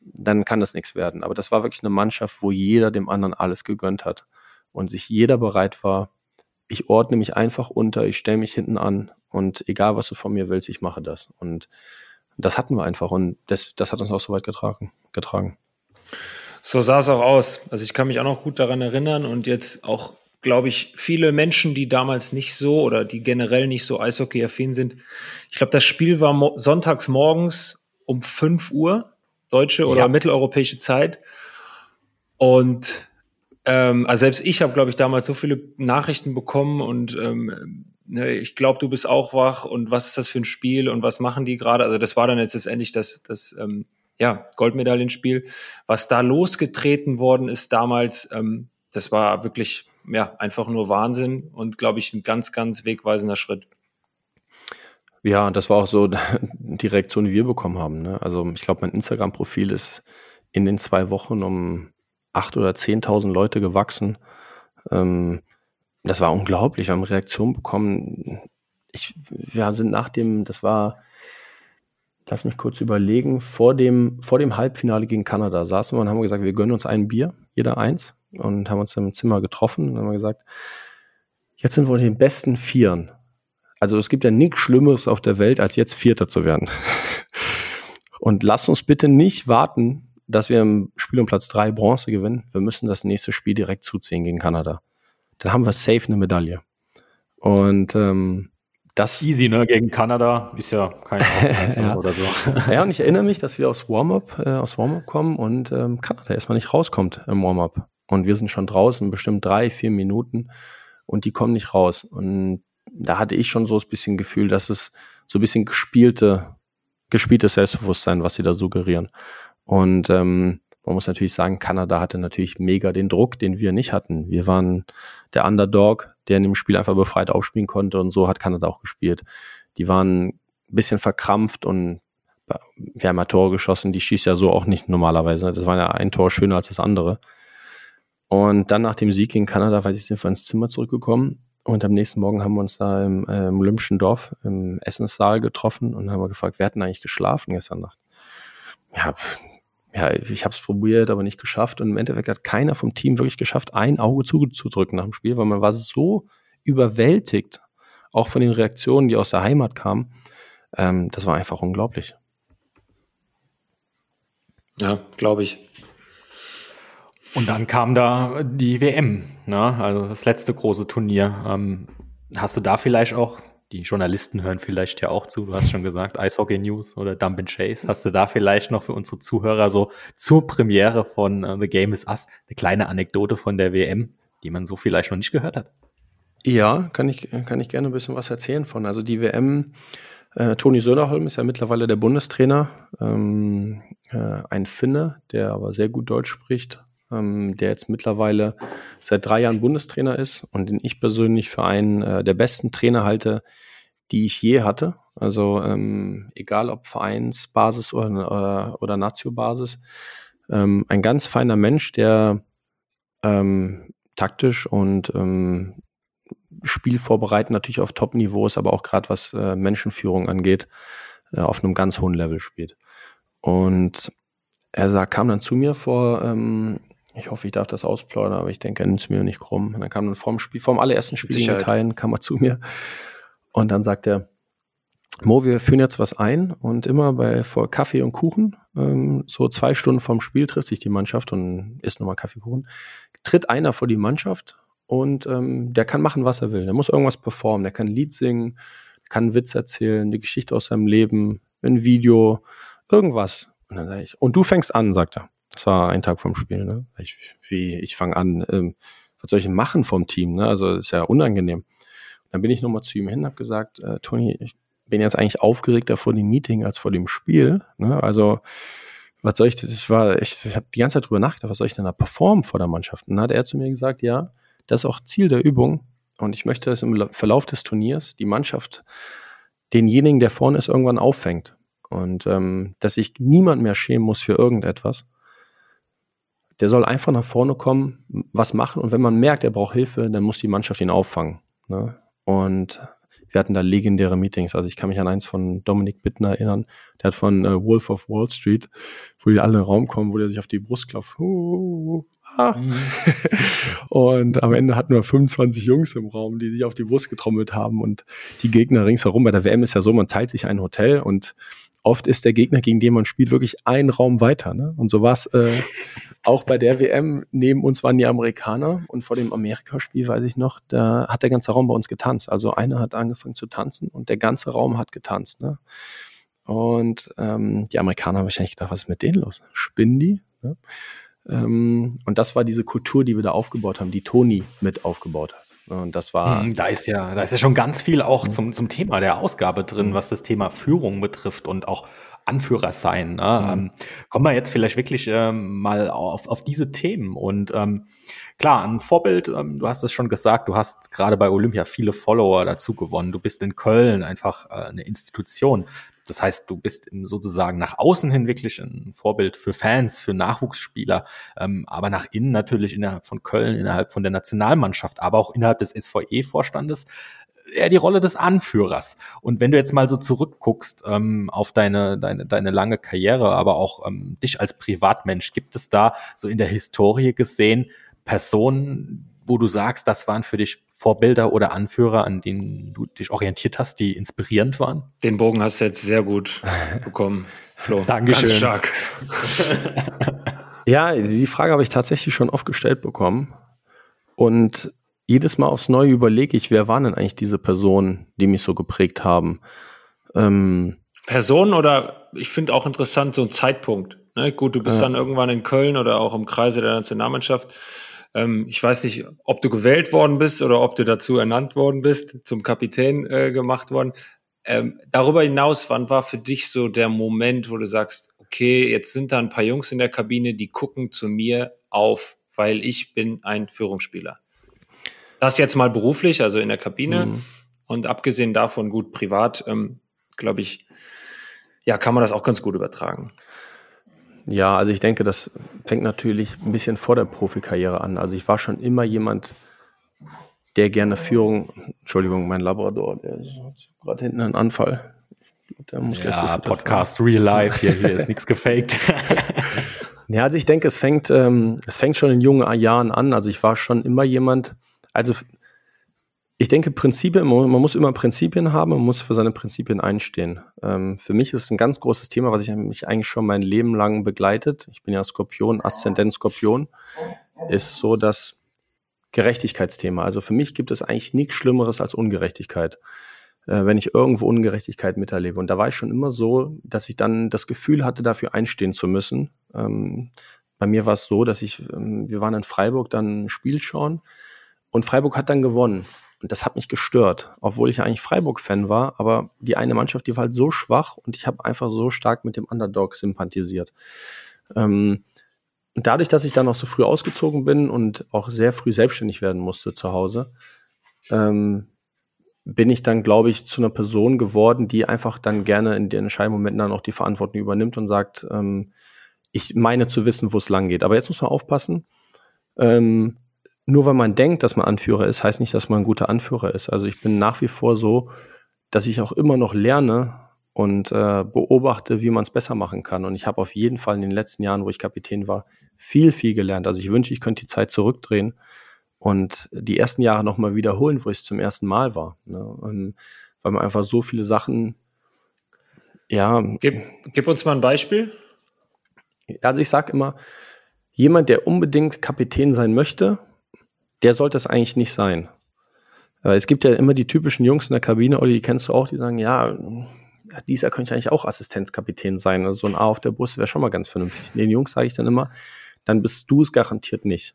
dann kann das nichts werden. Aber das war wirklich eine Mannschaft, wo jeder dem anderen alles gegönnt hat und sich jeder bereit war, ich ordne mich einfach unter, ich stelle mich hinten an und egal was du von mir willst, ich mache das. Und das hatten wir einfach und das, das hat uns auch so weit getragen. getragen. So sah es auch aus. Also ich kann mich auch noch gut daran erinnern und jetzt auch glaube ich, viele Menschen, die damals nicht so oder die generell nicht so Eishockey-affin sind. Ich glaube, das Spiel war mo sonntags morgens um 5 Uhr, deutsche oder ja. mitteleuropäische Zeit. Und ähm, also selbst ich habe, glaube ich, damals so viele Nachrichten bekommen und ähm, ne, ich glaube, du bist auch wach und was ist das für ein Spiel und was machen die gerade? Also das war dann jetzt letztendlich das, das ähm, ja, Goldmedaillenspiel. Was da losgetreten worden ist damals, ähm, das war wirklich ja, einfach nur Wahnsinn und glaube ich ein ganz, ganz wegweisender Schritt. Ja, das war auch so die Reaktion, die wir bekommen haben. Ne? Also ich glaube, mein Instagram-Profil ist in den zwei Wochen um acht oder zehntausend Leute gewachsen. Ähm, das war unglaublich. Wir haben Reaktionen bekommen. Ich, wir sind nach dem, das war, lass mich kurz überlegen, vor dem, vor dem Halbfinale gegen Kanada saßen wir und haben gesagt, wir gönnen uns ein Bier, jeder eins und haben uns im Zimmer getroffen und haben gesagt, jetzt sind wir unter den besten Vieren. Also es gibt ja nichts Schlimmeres auf der Welt, als jetzt Vierter zu werden. und lass uns bitte nicht warten, dass wir im Spiel um Platz drei Bronze gewinnen. Wir müssen das nächste Spiel direkt zuziehen gegen Kanada. Dann haben wir safe eine Medaille. Und ähm, das easy, ne? Gegen Kanada ist ja kein ja. oder so. ja, und ich erinnere mich, dass wir aus Warm-up, äh, aus Warm-up kommen und ähm, Kanada erstmal nicht rauskommt im Warm-up. Und wir sind schon draußen, bestimmt drei, vier Minuten und die kommen nicht raus. Und da hatte ich schon so ein bisschen Gefühl, dass es so ein bisschen gespielte, gespieltes Selbstbewusstsein, was sie da suggerieren. Und ähm, man muss natürlich sagen, Kanada hatte natürlich mega den Druck, den wir nicht hatten. Wir waren der Underdog, der in dem Spiel einfach befreit aufspielen konnte und so hat Kanada auch gespielt. Die waren ein bisschen verkrampft und wir haben ja Tore geschossen, die schießt ja so auch nicht normalerweise. Das war ja ein Tor schöner als das andere. Und dann nach dem Sieg gegen Kanada, weil ich sind wir ins Zimmer zurückgekommen. Und am nächsten Morgen haben wir uns da im, äh, im Olympischen Dorf im Essenssaal getroffen und haben wir gefragt, wer hat denn eigentlich geschlafen gestern Nacht? Ja, ja, ich habe es probiert, aber nicht geschafft. Und im Endeffekt hat keiner vom Team wirklich geschafft, ein Auge zuzudrücken nach dem Spiel, weil man war so überwältigt, auch von den Reaktionen, die aus der Heimat kamen. Ähm, das war einfach unglaublich. Ja, glaube ich. Und dann kam da die WM, ne? also das letzte große Turnier. Ähm, hast du da vielleicht auch, die Journalisten hören vielleicht ja auch zu, du hast schon gesagt, Eishockey News oder Dump and Chase, hast du da vielleicht noch für unsere Zuhörer so zur Premiere von uh, The Game is Us eine kleine Anekdote von der WM, die man so vielleicht noch nicht gehört hat? Ja, kann ich, kann ich gerne ein bisschen was erzählen von. Also die WM, äh, Toni Söderholm ist ja mittlerweile der Bundestrainer, ähm, äh, ein Finne, der aber sehr gut Deutsch spricht, ähm, der jetzt mittlerweile seit drei Jahren Bundestrainer ist und den ich persönlich für einen äh, der besten Trainer halte, die ich je hatte. Also ähm, egal ob Vereinsbasis oder, oder, oder Nazio-Basis. Ähm, ein ganz feiner Mensch, der ähm, taktisch und ähm, Spiel vorbereiten natürlich auf Top-Niveau ist, aber auch gerade was äh, Menschenführung angeht, äh, auf einem ganz hohen Level spielt. Und er kam dann zu mir vor ähm, ich hoffe, ich darf das ausplaudern, aber ich denke, er nimmt es mir nicht krumm. Und dann kam dann vorm Spiel, vorm allerersten Spiel in Italien, kam er zu mir und dann sagt er, Mo, wir führen jetzt was ein und immer bei vor Kaffee und Kuchen, ähm, so zwei Stunden vorm Spiel trifft sich die Mannschaft und isst nochmal Kaffeekuchen, tritt einer vor die Mannschaft und ähm, der kann machen, was er will. Der muss irgendwas performen, der kann ein Lied singen, kann einen Witz erzählen, die Geschichte aus seinem Leben, ein Video, irgendwas. Und dann sage ich, und du fängst an, sagt er. Das war ein Tag vom Spiel, ne? Ich, wie, ich fange an, ähm, was soll ich denn machen vom Team, ne? Also ist ja unangenehm. Und dann bin ich nochmal zu ihm hin, habe gesagt, äh, Toni, ich bin jetzt eigentlich aufgeregter vor dem Meeting als vor dem Spiel. Ne? Also was soll ich, das war, ich, ich habe die ganze Zeit drüber nachgedacht, was soll ich denn da performen vor der Mannschaft? Und dann hat er zu mir gesagt, ja, das ist auch Ziel der Übung. Und ich möchte, dass im Verlauf des Turniers die Mannschaft denjenigen, der vorne ist, irgendwann auffängt. Und ähm, dass sich niemand mehr schämen muss für irgendetwas. Der soll einfach nach vorne kommen, was machen und wenn man merkt, er braucht Hilfe, dann muss die Mannschaft ihn auffangen. Ne? Und wir hatten da legendäre Meetings. Also ich kann mich an eins von Dominik Bittner erinnern. Der hat von äh, Wolf of Wall Street, wo die alle in den Raum kommen, wo der sich auf die Brust klopft. Uh, ah. mhm. und am Ende hatten wir 25 Jungs im Raum, die sich auf die Brust getrommelt haben und die Gegner ringsherum. Bei der WM ist ja so, man teilt sich ein Hotel und oft ist der Gegner, gegen den man spielt, wirklich einen Raum weiter. Ne? Und so war es äh, auch bei der WM. Neben uns waren die Amerikaner und vor dem Amerikaspiel, weiß ich noch, da hat der ganze Raum bei uns getanzt. Also einer hat angefangen zu tanzen und der ganze Raum hat getanzt. Ne? Und ähm, die Amerikaner haben wahrscheinlich gedacht, was ist mit denen los? Spinnen die? Ne? Ähm, und das war diese Kultur, die wir da aufgebaut haben, die Toni mit aufgebaut hat. Und das war. Hm, da ist ja, da ist ja schon ganz viel auch zum, zum Thema der Ausgabe drin, was das Thema Führung betrifft und auch Anführer sein. Ne? Mhm. Ähm, kommen wir jetzt vielleicht wirklich ähm, mal auf, auf diese Themen. Und ähm, klar, ein Vorbild, ähm, du hast es schon gesagt, du hast gerade bei Olympia viele Follower dazu gewonnen. Du bist in Köln einfach äh, eine Institution. Das heißt, du bist sozusagen nach außen hin wirklich ein Vorbild für Fans, für Nachwuchsspieler, ähm, aber nach innen natürlich innerhalb von Köln, innerhalb von der Nationalmannschaft, aber auch innerhalb des SVE-Vorstandes eher die Rolle des Anführers. Und wenn du jetzt mal so zurückguckst ähm, auf deine, deine, deine lange Karriere, aber auch ähm, dich als Privatmensch, gibt es da so in der Historie gesehen Personen, wo du sagst, das waren für dich Vorbilder oder Anführer, an denen du dich orientiert hast, die inspirierend waren? Den Bogen hast du jetzt sehr gut bekommen, Flo. Dankeschön. Ganz stark. ja, die Frage habe ich tatsächlich schon oft gestellt bekommen. Und jedes Mal aufs Neue überlege ich, wer waren denn eigentlich diese Personen, die mich so geprägt haben? Ähm, Personen oder ich finde auch interessant so ein Zeitpunkt. Ne? Gut, du bist äh, dann irgendwann in Köln oder auch im Kreise der Nationalmannschaft. Ähm, ich weiß nicht, ob du gewählt worden bist oder ob du dazu ernannt worden bist, zum Kapitän äh, gemacht worden. Ähm, darüber hinaus, wann war für dich so der Moment, wo du sagst, okay, jetzt sind da ein paar Jungs in der Kabine, die gucken zu mir auf, weil ich bin ein Führungsspieler. Das jetzt mal beruflich, also in der Kabine mhm. und abgesehen davon gut privat, ähm, glaube ich, ja, kann man das auch ganz gut übertragen. Ja, also ich denke, das fängt natürlich ein bisschen vor der Profikarriere an. Also ich war schon immer jemand, der gerne Führung, Entschuldigung, mein Labrador, der hat gerade hinten einen Anfall. Der muss ja, Podcast Real Life, hier, hier ist nichts gefaked. ja, also ich denke, es fängt, ähm, es fängt schon in jungen Jahren an. Also ich war schon immer jemand, also ich denke, Prinzipien, man muss immer Prinzipien haben, man muss für seine Prinzipien einstehen. Ähm, für mich ist es ein ganz großes Thema, was ich mich eigentlich schon mein Leben lang begleitet. Ich bin ja Skorpion, Aszendent Skorpion, ist so das Gerechtigkeitsthema. Also für mich gibt es eigentlich nichts Schlimmeres als Ungerechtigkeit, äh, wenn ich irgendwo Ungerechtigkeit miterlebe. Und da war ich schon immer so, dass ich dann das Gefühl hatte, dafür einstehen zu müssen. Ähm, bei mir war es so, dass ich, ähm, wir waren in Freiburg dann ein Spiel schauen und Freiburg hat dann gewonnen. Und das hat mich gestört, obwohl ich ja eigentlich Freiburg-Fan war, aber die eine Mannschaft, die war halt so schwach und ich habe einfach so stark mit dem Underdog sympathisiert. Ähm, und dadurch, dass ich dann noch so früh ausgezogen bin und auch sehr früh selbstständig werden musste zu Hause, ähm, bin ich dann, glaube ich, zu einer Person geworden, die einfach dann gerne in den Entscheidungsmomenten dann auch die Verantwortung übernimmt und sagt, ähm, ich meine zu wissen, wo es lang geht. Aber jetzt muss man aufpassen. Ähm, nur weil man denkt, dass man Anführer ist, heißt nicht, dass man ein guter Anführer ist. Also ich bin nach wie vor so, dass ich auch immer noch lerne und äh, beobachte, wie man es besser machen kann. Und ich habe auf jeden Fall in den letzten Jahren, wo ich Kapitän war, viel, viel gelernt. Also ich wünsche, ich könnte die Zeit zurückdrehen und die ersten Jahre nochmal wiederholen, wo ich es zum ersten Mal war. Ne? Weil man einfach so viele Sachen, ja. Gib, gib uns mal ein Beispiel. Also ich sage immer, jemand, der unbedingt Kapitän sein möchte, der sollte es eigentlich nicht sein. Aber es gibt ja immer die typischen Jungs in der Kabine, Olli, die kennst du auch, die sagen, ja, dieser könnte ich eigentlich auch Assistenzkapitän sein. Also so ein A auf der Brust wäre schon mal ganz vernünftig. Den Jungs sage ich dann immer, dann bist du es garantiert nicht.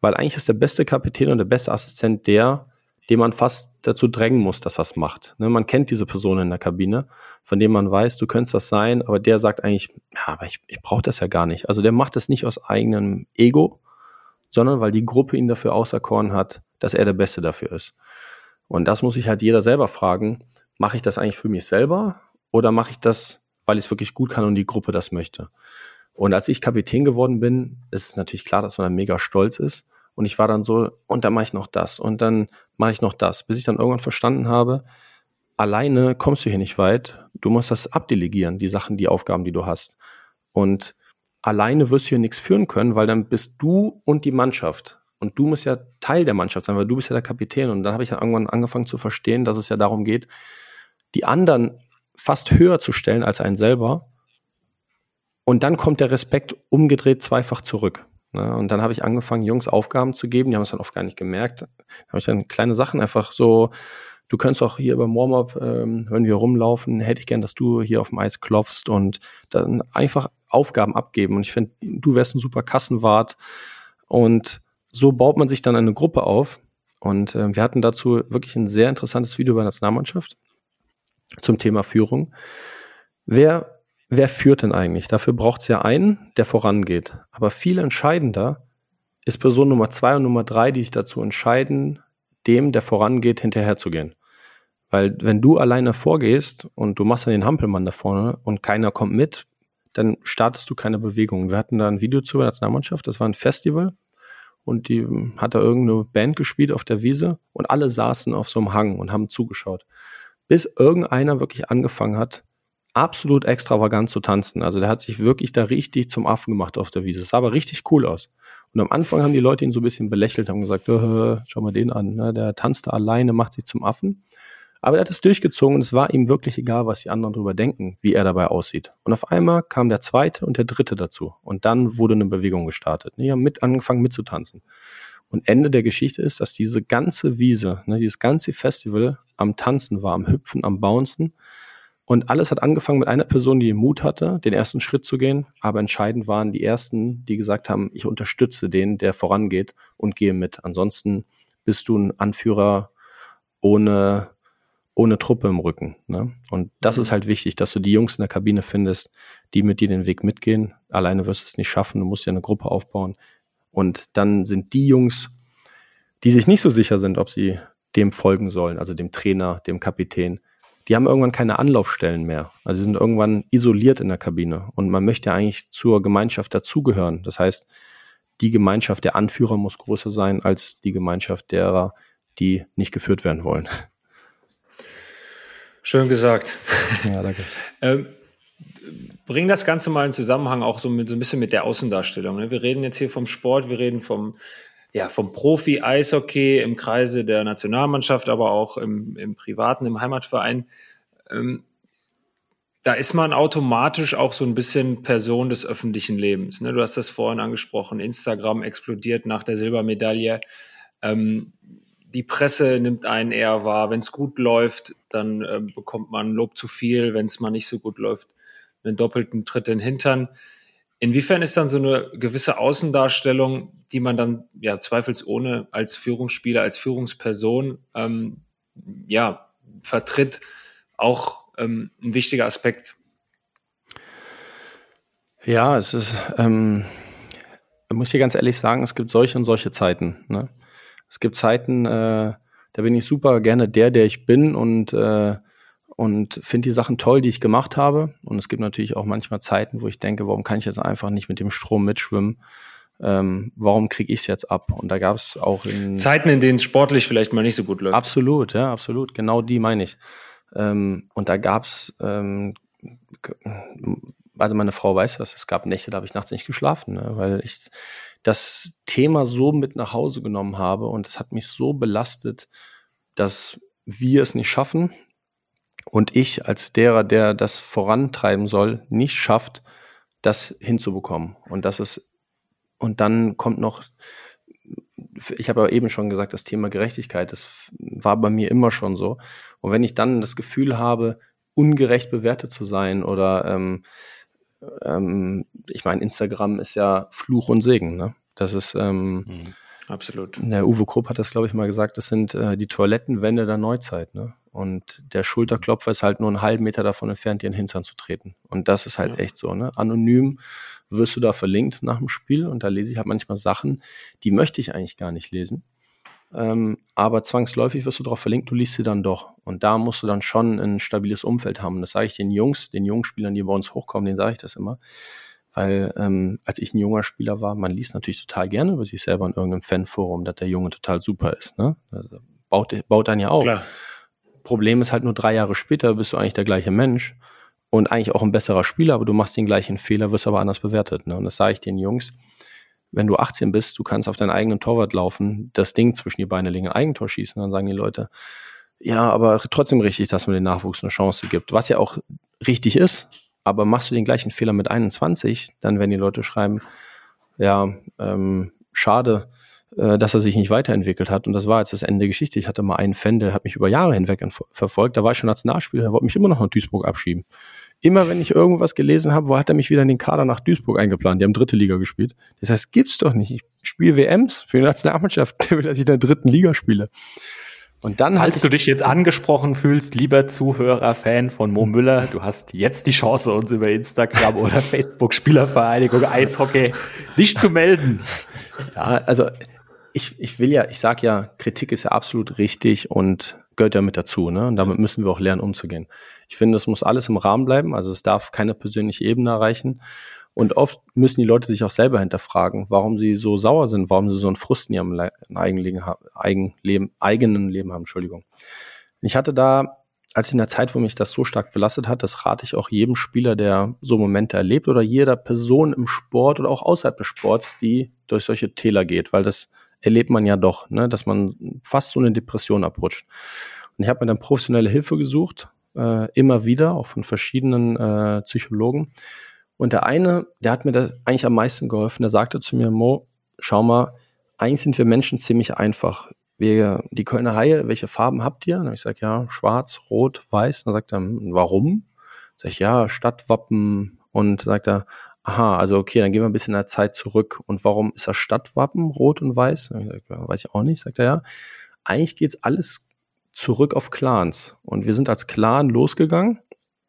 Weil eigentlich ist der beste Kapitän und der beste Assistent der, den man fast dazu drängen muss, dass er es macht. Ne, man kennt diese Person in der Kabine, von dem man weiß, du könntest das sein, aber der sagt eigentlich, ja, aber ich, ich brauche das ja gar nicht. Also der macht das nicht aus eigenem Ego, sondern weil die Gruppe ihn dafür auserkoren hat, dass er der Beste dafür ist. Und das muss sich halt jeder selber fragen, mache ich das eigentlich für mich selber oder mache ich das, weil ich es wirklich gut kann und die Gruppe das möchte? Und als ich Kapitän geworden bin, ist es natürlich klar, dass man dann mega stolz ist. Und ich war dann so, und dann mache ich noch das und dann mache ich noch das, bis ich dann irgendwann verstanden habe, alleine kommst du hier nicht weit. Du musst das abdelegieren, die Sachen, die Aufgaben, die du hast. Und alleine wirst du hier nichts führen können, weil dann bist du und die Mannschaft. Und du musst ja Teil der Mannschaft sein, weil du bist ja der Kapitän. Und dann habe ich dann irgendwann angefangen zu verstehen, dass es ja darum geht, die anderen fast höher zu stellen als einen selber. Und dann kommt der Respekt umgedreht zweifach zurück. Ne? Und dann habe ich angefangen, Jungs Aufgaben zu geben. Die haben es dann oft gar nicht gemerkt. Da habe ich dann kleine Sachen einfach so, du könntest auch hier beim Warm-up, ähm, wenn wir rumlaufen, hätte ich gern, dass du hier auf dem Eis klopfst und dann einfach Aufgaben abgeben. Und ich finde, du wärst ein super Kassenwart. Und so baut man sich dann eine Gruppe auf. Und äh, wir hatten dazu wirklich ein sehr interessantes Video bei der Nationalmannschaft zum Thema Führung. Wer, wer führt denn eigentlich? Dafür braucht es ja einen, der vorangeht. Aber viel entscheidender ist Person Nummer zwei und Nummer drei, die sich dazu entscheiden, dem, der vorangeht, hinterherzugehen. Weil wenn du alleine vorgehst und du machst dann den Hampelmann da vorne und keiner kommt mit, dann startest du keine Bewegung. Wir hatten da ein Video zur Nationalmannschaft, das war ein Festival und die hat da irgendeine Band gespielt auf der Wiese und alle saßen auf so einem Hang und haben zugeschaut. Bis irgendeiner wirklich angefangen hat, absolut extravagant zu tanzen. Also der hat sich wirklich da richtig zum Affen gemacht auf der Wiese. Es sah aber richtig cool aus. Und am Anfang haben die Leute ihn so ein bisschen belächelt, haben gesagt, äh, schau mal den an, ne? der tanzt da alleine, macht sich zum Affen. Aber er hat es durchgezogen und es war ihm wirklich egal, was die anderen darüber denken, wie er dabei aussieht. Und auf einmal kam der zweite und der dritte dazu. Und dann wurde eine Bewegung gestartet. Die haben mit angefangen mitzutanzen. Und Ende der Geschichte ist, dass diese ganze Wiese, ne, dieses ganze Festival am Tanzen war, am Hüpfen, am Bouncen. Und alles hat angefangen mit einer Person, die den Mut hatte, den ersten Schritt zu gehen. Aber entscheidend waren die ersten, die gesagt haben, ich unterstütze den, der vorangeht und gehe mit. Ansonsten bist du ein Anführer ohne ohne Truppe im Rücken. Ne? Und das mhm. ist halt wichtig, dass du die Jungs in der Kabine findest, die mit dir den Weg mitgehen. Alleine wirst du es nicht schaffen, du musst ja eine Gruppe aufbauen. Und dann sind die Jungs, die sich nicht so sicher sind, ob sie dem folgen sollen, also dem Trainer, dem Kapitän, die haben irgendwann keine Anlaufstellen mehr. Also sie sind irgendwann isoliert in der Kabine. Und man möchte eigentlich zur Gemeinschaft dazugehören. Das heißt, die Gemeinschaft der Anführer muss größer sein als die Gemeinschaft derer, die nicht geführt werden wollen. Schön gesagt. Ja, danke. ähm, bring das Ganze mal in Zusammenhang auch so, mit, so ein bisschen mit der Außendarstellung. Ne? Wir reden jetzt hier vom Sport, wir reden vom, ja, vom Profi-Eishockey im Kreise der Nationalmannschaft, aber auch im, im privaten, im Heimatverein. Ähm, da ist man automatisch auch so ein bisschen Person des öffentlichen Lebens. Ne? Du hast das vorhin angesprochen, Instagram explodiert nach der Silbermedaille. Ähm, die Presse nimmt einen eher wahr. Wenn es gut läuft, dann äh, bekommt man Lob zu viel. Wenn es mal nicht so gut läuft, einen doppelten Tritt in den Hintern. Inwiefern ist dann so eine gewisse Außendarstellung, die man dann ja zweifelsohne als Führungsspieler, als Führungsperson ähm, ja vertritt, auch ähm, ein wichtiger Aspekt? Ja, es ist, ähm, muss ich ganz ehrlich sagen, es gibt solche und solche Zeiten. Ne? Es gibt Zeiten, äh, da bin ich super gerne der, der ich bin und, äh, und finde die Sachen toll, die ich gemacht habe. Und es gibt natürlich auch manchmal Zeiten, wo ich denke, warum kann ich jetzt einfach nicht mit dem Strom mitschwimmen? Ähm, warum kriege ich es jetzt ab? Und da gab es auch in Zeiten, in denen es sportlich vielleicht mal nicht so gut läuft. Absolut, ja, absolut. Genau die meine ich. Ähm, und da gab es, ähm, also meine Frau weiß das, es gab Nächte, da habe ich nachts nicht geschlafen, ne, weil ich das Thema so mit nach Hause genommen habe und es hat mich so belastet, dass wir es nicht schaffen und ich als derer, der das vorantreiben soll, nicht schafft, das hinzubekommen. Und das ist, und dann kommt noch, ich habe ja eben schon gesagt, das Thema Gerechtigkeit, das war bei mir immer schon so. Und wenn ich dann das Gefühl habe, ungerecht bewertet zu sein oder ähm, ähm, ich meine, Instagram ist ja Fluch und Segen, ne? Das ist, ähm, mhm. Absolut. Der Uwe Krupp hat das, glaube ich, mal gesagt, das sind äh, die Toilettenwände der Neuzeit, ne? Und der Schulterklopfer ist halt nur einen halben Meter davon entfernt, dir in den Hintern zu treten. Und das ist halt ja. echt so, ne? Anonym wirst du da verlinkt nach dem Spiel und da lese ich halt manchmal Sachen, die möchte ich eigentlich gar nicht lesen. Ähm, aber zwangsläufig wirst du darauf verlinkt, du liest sie dann doch. Und da musst du dann schon ein stabiles Umfeld haben. Und das sage ich den Jungs, den jungen Spielern, die bei uns hochkommen, denen sage ich das immer. Weil ähm, als ich ein junger Spieler war, man liest natürlich total gerne über sich selber in irgendeinem Fanforum, dass der Junge total super ist. Ne? Also baut, baut dann ja auf. Klar. Problem ist halt nur drei Jahre später bist du eigentlich der gleiche Mensch und eigentlich auch ein besserer Spieler, aber du machst den gleichen Fehler, wirst aber anders bewertet. Ne? Und das sage ich den Jungs wenn du 18 bist, du kannst auf deinen eigenen Torwart laufen, das Ding zwischen die Beine legen, Eigentor schießen, dann sagen die Leute, ja, aber trotzdem richtig, dass man den Nachwuchs eine Chance gibt, was ja auch richtig ist. Aber machst du den gleichen Fehler mit 21, dann werden die Leute schreiben, ja, ähm, schade, äh, dass er sich nicht weiterentwickelt hat. Und das war jetzt das Ende der Geschichte. Ich hatte mal einen Fan, der hat mich über Jahre hinweg verfolgt. Da war ich schon Nationalspieler, der wollte mich immer noch nach Duisburg abschieben. Immer wenn ich irgendwas gelesen habe, wo hat er mich wieder in den Kader nach Duisburg eingeplant. Die haben dritte Liga gespielt. Das heißt, gibt's doch nicht. Ich spiele WMs für die Nationalmannschaft, der will, dass ich in der dritten Liga spiele. Und dann Falls du dich jetzt angesprochen fühlst, lieber Zuhörer, Fan von Mo Müller, du hast jetzt die Chance, uns über Instagram oder Facebook Spielervereinigung Eishockey nicht zu melden. Ja, also ich, ich will ja, ich sag ja, Kritik ist ja absolut richtig und gehört ja mit dazu, ne? Und damit müssen wir auch lernen, umzugehen. Ich finde, das muss alles im Rahmen bleiben, also es darf keine persönliche Ebene erreichen. Und oft müssen die Leute sich auch selber hinterfragen, warum sie so sauer sind, warum sie so einen Frust in ihrem eigenen Leben, eigenen Leben haben. Entschuldigung. Ich hatte da, als in der Zeit, wo mich das so stark belastet hat, das rate ich auch jedem Spieler, der so Momente erlebt oder jeder Person im Sport oder auch außerhalb des Sports, die durch solche Täler geht, weil das erlebt man ja doch, ne, dass man fast so eine Depression abrutscht. Und ich habe mir dann professionelle Hilfe gesucht, äh, immer wieder, auch von verschiedenen äh, Psychologen. Und der eine, der hat mir da eigentlich am meisten geholfen, der sagte zu mir, Mo, schau mal, eigentlich sind wir Menschen ziemlich einfach. Wir, die Kölner Haie, welche Farben habt ihr? Und ich sage, ja, schwarz, rot, weiß. Und dann sagt er, hm, warum? Sag ich, ja, Stadtwappen. Und sagt er, aha, also okay, dann gehen wir ein bisschen in der Zeit zurück. Und warum ist das Stadtwappen rot und weiß? Ich sag, ja, weiß ich auch nicht. Sagt er, ja, eigentlich geht's alles zurück auf Clans. Und wir sind als Clan losgegangen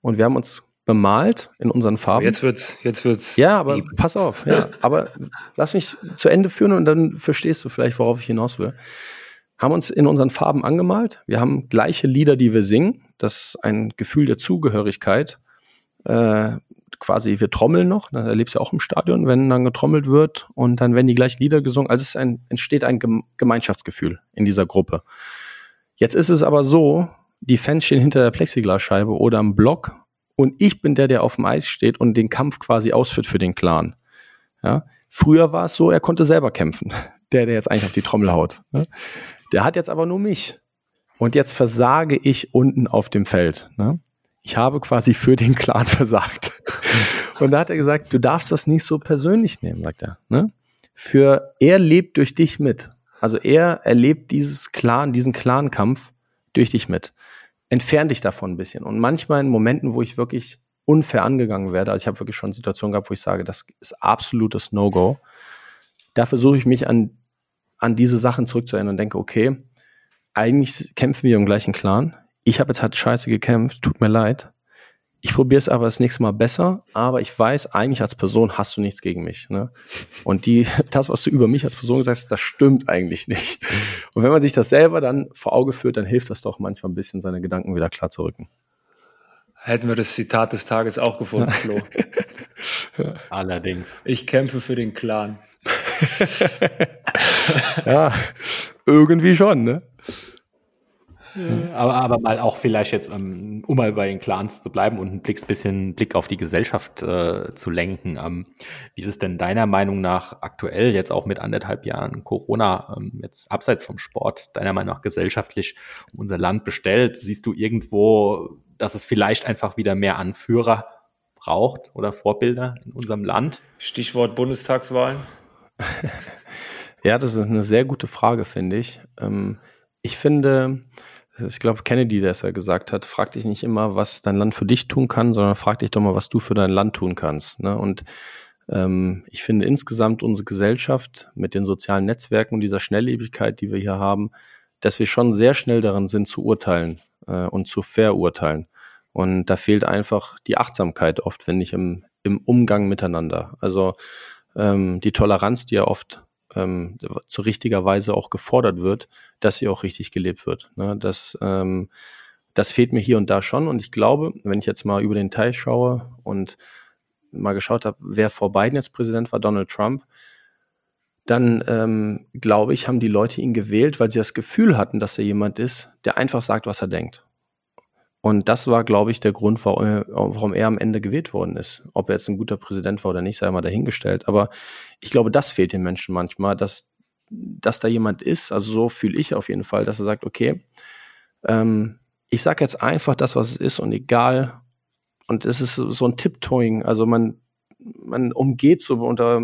und wir haben uns bemalt in unseren Farben. Jetzt wird's, jetzt wird's. Ja, aber lieb. pass auf, ja. aber lass mich zu Ende führen und dann verstehst du vielleicht, worauf ich hinaus will. Haben uns in unseren Farben angemalt. Wir haben gleiche Lieder, die wir singen. Das ist ein Gefühl der Zugehörigkeit. Äh, quasi, wir trommeln noch. Da erlebst du ja auch im Stadion, wenn dann getrommelt wird und dann werden die gleichen Lieder gesungen. Also es ein, entsteht ein Gemeinschaftsgefühl in dieser Gruppe. Jetzt ist es aber so, die Fans stehen hinter der Plexiglasscheibe oder am Block und ich bin der, der auf dem Eis steht und den Kampf quasi ausführt für den Clan. Ja? Früher war es so, er konnte selber kämpfen. Der, der jetzt eigentlich auf die Trommel haut. Ne? Der hat jetzt aber nur mich. Und jetzt versage ich unten auf dem Feld. Ne? Ich habe quasi für den Clan versagt. Und da hat er gesagt, du darfst das nicht so persönlich nehmen, sagt er. Ne? Für er lebt durch dich mit. Also er erlebt dieses Clan, diesen Clan-Kampf durch dich mit entferne dich davon ein bisschen. Und manchmal in Momenten, wo ich wirklich unfair angegangen werde, also ich habe wirklich schon Situationen gehabt, wo ich sage, das ist absolutes No-Go, da versuche ich mich an, an diese Sachen zurückzuerinnern und denke, okay, eigentlich kämpfen wir im gleichen Clan. Ich habe jetzt halt scheiße gekämpft, tut mir leid. Ich probiere es aber das nächste Mal besser, aber ich weiß, eigentlich als Person hast du nichts gegen mich. Ne? Und die, das, was du über mich als Person sagst, das stimmt eigentlich nicht. Und wenn man sich das selber dann vor Auge führt, dann hilft das doch manchmal ein bisschen, seine Gedanken wieder klar zu rücken. Hätten wir das Zitat des Tages auch gefunden, Flo. Allerdings. Ich kämpfe für den Clan. ja, irgendwie schon, ne? Aber, aber mal auch vielleicht jetzt, um, um mal bei den Clans zu bleiben und ein Blick, bisschen Blick auf die Gesellschaft äh, zu lenken. Ähm, wie ist es denn deiner Meinung nach aktuell, jetzt auch mit anderthalb Jahren Corona, ähm, jetzt abseits vom Sport, deiner Meinung nach gesellschaftlich unser Land bestellt? Siehst du irgendwo, dass es vielleicht einfach wieder mehr Anführer braucht oder Vorbilder in unserem Land? Stichwort Bundestagswahlen. ja, das ist eine sehr gute Frage, finde ich. Ähm, ich finde, ich glaube, Kennedy, der es ja gesagt hat, frag dich nicht immer, was dein Land für dich tun kann, sondern frag dich doch mal, was du für dein Land tun kannst. Ne? Und ähm, ich finde insgesamt unsere Gesellschaft mit den sozialen Netzwerken und dieser Schnelllebigkeit, die wir hier haben, dass wir schon sehr schnell darin sind zu urteilen äh, und zu verurteilen. Und da fehlt einfach die Achtsamkeit oft, finde ich, im, im Umgang miteinander. Also ähm, die Toleranz, die ja oft ähm, zu richtiger Weise auch gefordert wird, dass sie auch richtig gelebt wird. Ne? Das, ähm, das fehlt mir hier und da schon. Und ich glaube, wenn ich jetzt mal über den Teil schaue und mal geschaut habe, wer vor Biden jetzt Präsident war, Donald Trump, dann ähm, glaube ich, haben die Leute ihn gewählt, weil sie das Gefühl hatten, dass er jemand ist, der einfach sagt, was er denkt. Und das war, glaube ich, der Grund, warum er am Ende gewählt worden ist. Ob er jetzt ein guter Präsident war oder nicht, sei mal dahingestellt. Aber ich glaube, das fehlt den Menschen manchmal, dass, dass da jemand ist, also so fühle ich auf jeden Fall, dass er sagt, okay, Ähm, ich sage jetzt einfach das, was es ist und egal. Und es ist so ein Tiptoeing. Also man, man umgeht so unter,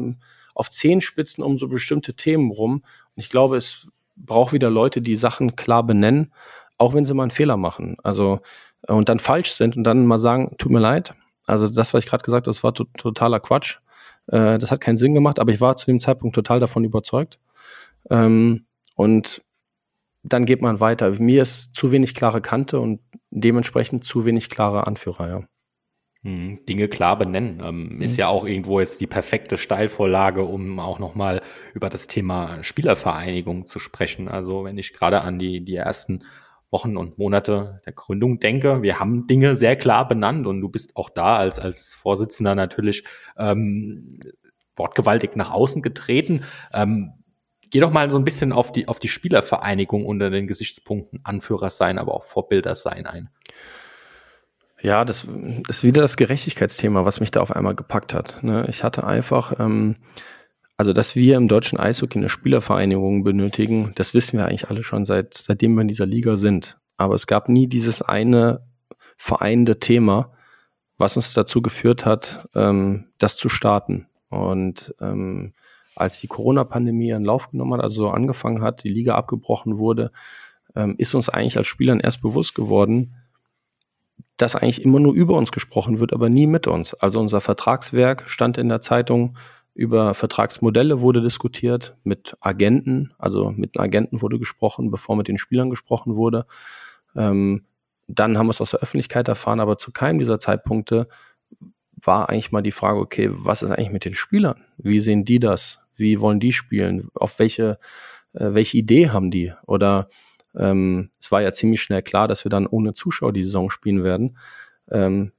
auf Zehenspitzen um so bestimmte Themen rum. Und ich glaube, es braucht wieder Leute, die Sachen klar benennen, auch wenn sie mal einen Fehler machen. Also, und dann falsch sind und dann mal sagen, tut mir leid. Also das, was ich gerade gesagt habe, das war to totaler Quatsch. Äh, das hat keinen Sinn gemacht, aber ich war zu dem Zeitpunkt total davon überzeugt. Ähm, und dann geht man weiter. Mir ist zu wenig klare Kante und dementsprechend zu wenig klare Anführer, ja. Hm, Dinge klar benennen. Ähm, mhm. Ist ja auch irgendwo jetzt die perfekte Steilvorlage, um auch nochmal über das Thema Spielervereinigung zu sprechen. Also wenn ich gerade an die, die ersten Wochen und Monate der Gründung denke, wir haben Dinge sehr klar benannt und du bist auch da als, als Vorsitzender natürlich ähm, wortgewaltig nach außen getreten. Ähm, Geh doch mal so ein bisschen auf die, auf die Spielervereinigung unter den Gesichtspunkten Anführer sein, aber auch Vorbilder sein ein. Ja, das ist wieder das Gerechtigkeitsthema, was mich da auf einmal gepackt hat. Ne? Ich hatte einfach, ähm, also dass wir im deutschen Eishockey eine Spielervereinigung benötigen, das wissen wir eigentlich alle schon seit seitdem wir in dieser Liga sind. Aber es gab nie dieses eine vereinende Thema, was uns dazu geführt hat, ähm, das zu starten. Und ähm, als die Corona-Pandemie ihren Lauf genommen hat, also so angefangen hat, die Liga abgebrochen wurde, ähm, ist uns eigentlich als Spielern erst bewusst geworden, dass eigentlich immer nur über uns gesprochen wird, aber nie mit uns. Also unser Vertragswerk stand in der Zeitung, über Vertragsmodelle wurde diskutiert, mit Agenten, also mit Agenten wurde gesprochen, bevor mit den Spielern gesprochen wurde. Ähm, dann haben wir es aus der Öffentlichkeit erfahren, aber zu keinem dieser Zeitpunkte war eigentlich mal die Frage, okay, was ist eigentlich mit den Spielern? Wie sehen die das? Wie wollen die spielen? Auf welche, äh, welche Idee haben die? Oder ähm, es war ja ziemlich schnell klar, dass wir dann ohne Zuschauer die Saison spielen werden. Ähm,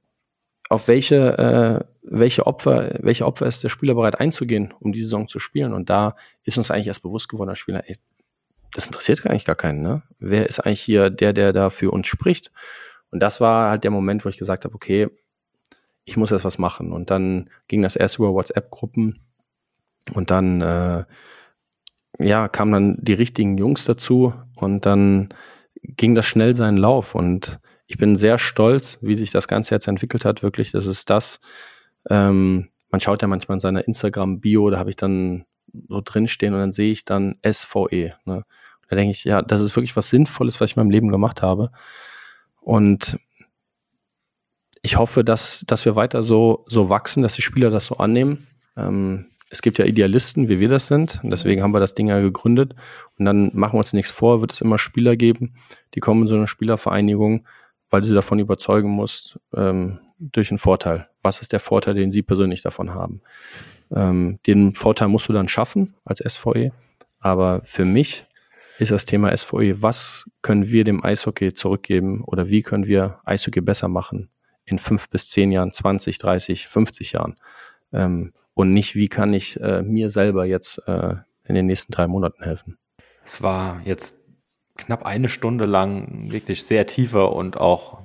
auf welche, äh, welche Opfer, welche Opfer ist der Spieler bereit einzugehen, um die Saison zu spielen? Und da ist uns eigentlich erst bewusst geworden, der Spieler, ey, das interessiert nicht gar keinen, ne? Wer ist eigentlich hier der, der da für uns spricht? Und das war halt der Moment, wo ich gesagt habe, okay, ich muss jetzt was machen. Und dann ging das erst über WhatsApp-Gruppen und dann, äh, ja, kamen dann die richtigen Jungs dazu und dann ging das schnell seinen Lauf und ich bin sehr stolz, wie sich das Ganze jetzt entwickelt hat. Wirklich, das ist das. Ähm, man schaut ja manchmal in seiner Instagram-Bio, da habe ich dann so drinstehen und dann sehe ich dann SVE. Ne? Da denke ich, ja, das ist wirklich was Sinnvolles, was ich in meinem Leben gemacht habe. Und ich hoffe, dass, dass wir weiter so, so wachsen, dass die Spieler das so annehmen. Ähm, es gibt ja Idealisten, wie wir das sind. Und deswegen haben wir das Ding ja gegründet. Und dann machen wir uns nichts vor, wird es immer Spieler geben, die kommen in so eine Spielervereinigung, weil du sie davon überzeugen musst, ähm, durch einen Vorteil. Was ist der Vorteil, den sie persönlich davon haben? Ähm, den Vorteil musst du dann schaffen als SVE. Aber für mich ist das Thema SVE, was können wir dem Eishockey zurückgeben oder wie können wir Eishockey besser machen in fünf bis zehn Jahren, 20, 30, 50 Jahren? Ähm, und nicht, wie kann ich äh, mir selber jetzt äh, in den nächsten drei Monaten helfen. Es war jetzt knapp eine Stunde lang wirklich sehr tiefer und auch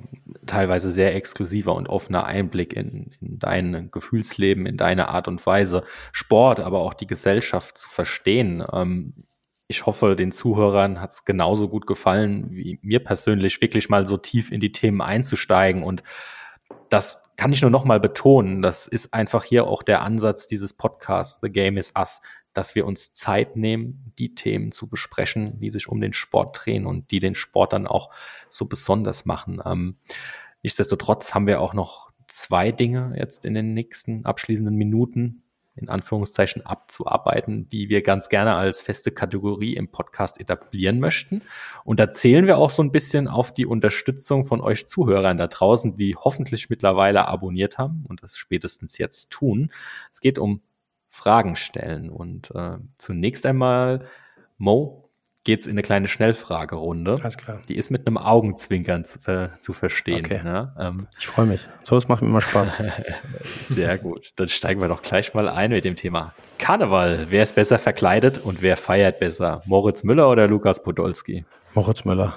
teilweise sehr exklusiver und offener Einblick in, in dein Gefühlsleben, in deine Art und Weise, Sport, aber auch die Gesellschaft zu verstehen. Ähm, ich hoffe, den Zuhörern hat es genauso gut gefallen wie mir persönlich, wirklich mal so tief in die Themen einzusteigen und das kann ich nur noch mal betonen, das ist einfach hier auch der Ansatz dieses Podcasts, The Game is Us, dass wir uns Zeit nehmen, die Themen zu besprechen, die sich um den Sport drehen und die den Sport dann auch so besonders machen. Ähm, nichtsdestotrotz haben wir auch noch zwei Dinge jetzt in den nächsten abschließenden Minuten, in Anführungszeichen abzuarbeiten, die wir ganz gerne als feste Kategorie im Podcast etablieren möchten. Und da zählen wir auch so ein bisschen auf die Unterstützung von euch Zuhörern da draußen, die hoffentlich mittlerweile abonniert haben und das spätestens jetzt tun. Es geht um Fragen stellen. Und äh, zunächst einmal, Mo, geht's in eine kleine Schnellfragerunde. Alles klar. Die ist mit einem Augenzwinkern zu, ver zu verstehen. Okay. Ne? Ähm, ich freue mich. So, es macht mir immer Spaß. Sehr gut. Dann steigen wir doch gleich mal ein mit dem Thema Karneval. Wer ist besser verkleidet und wer feiert besser? Moritz Müller oder Lukas Podolski? Moritz Müller.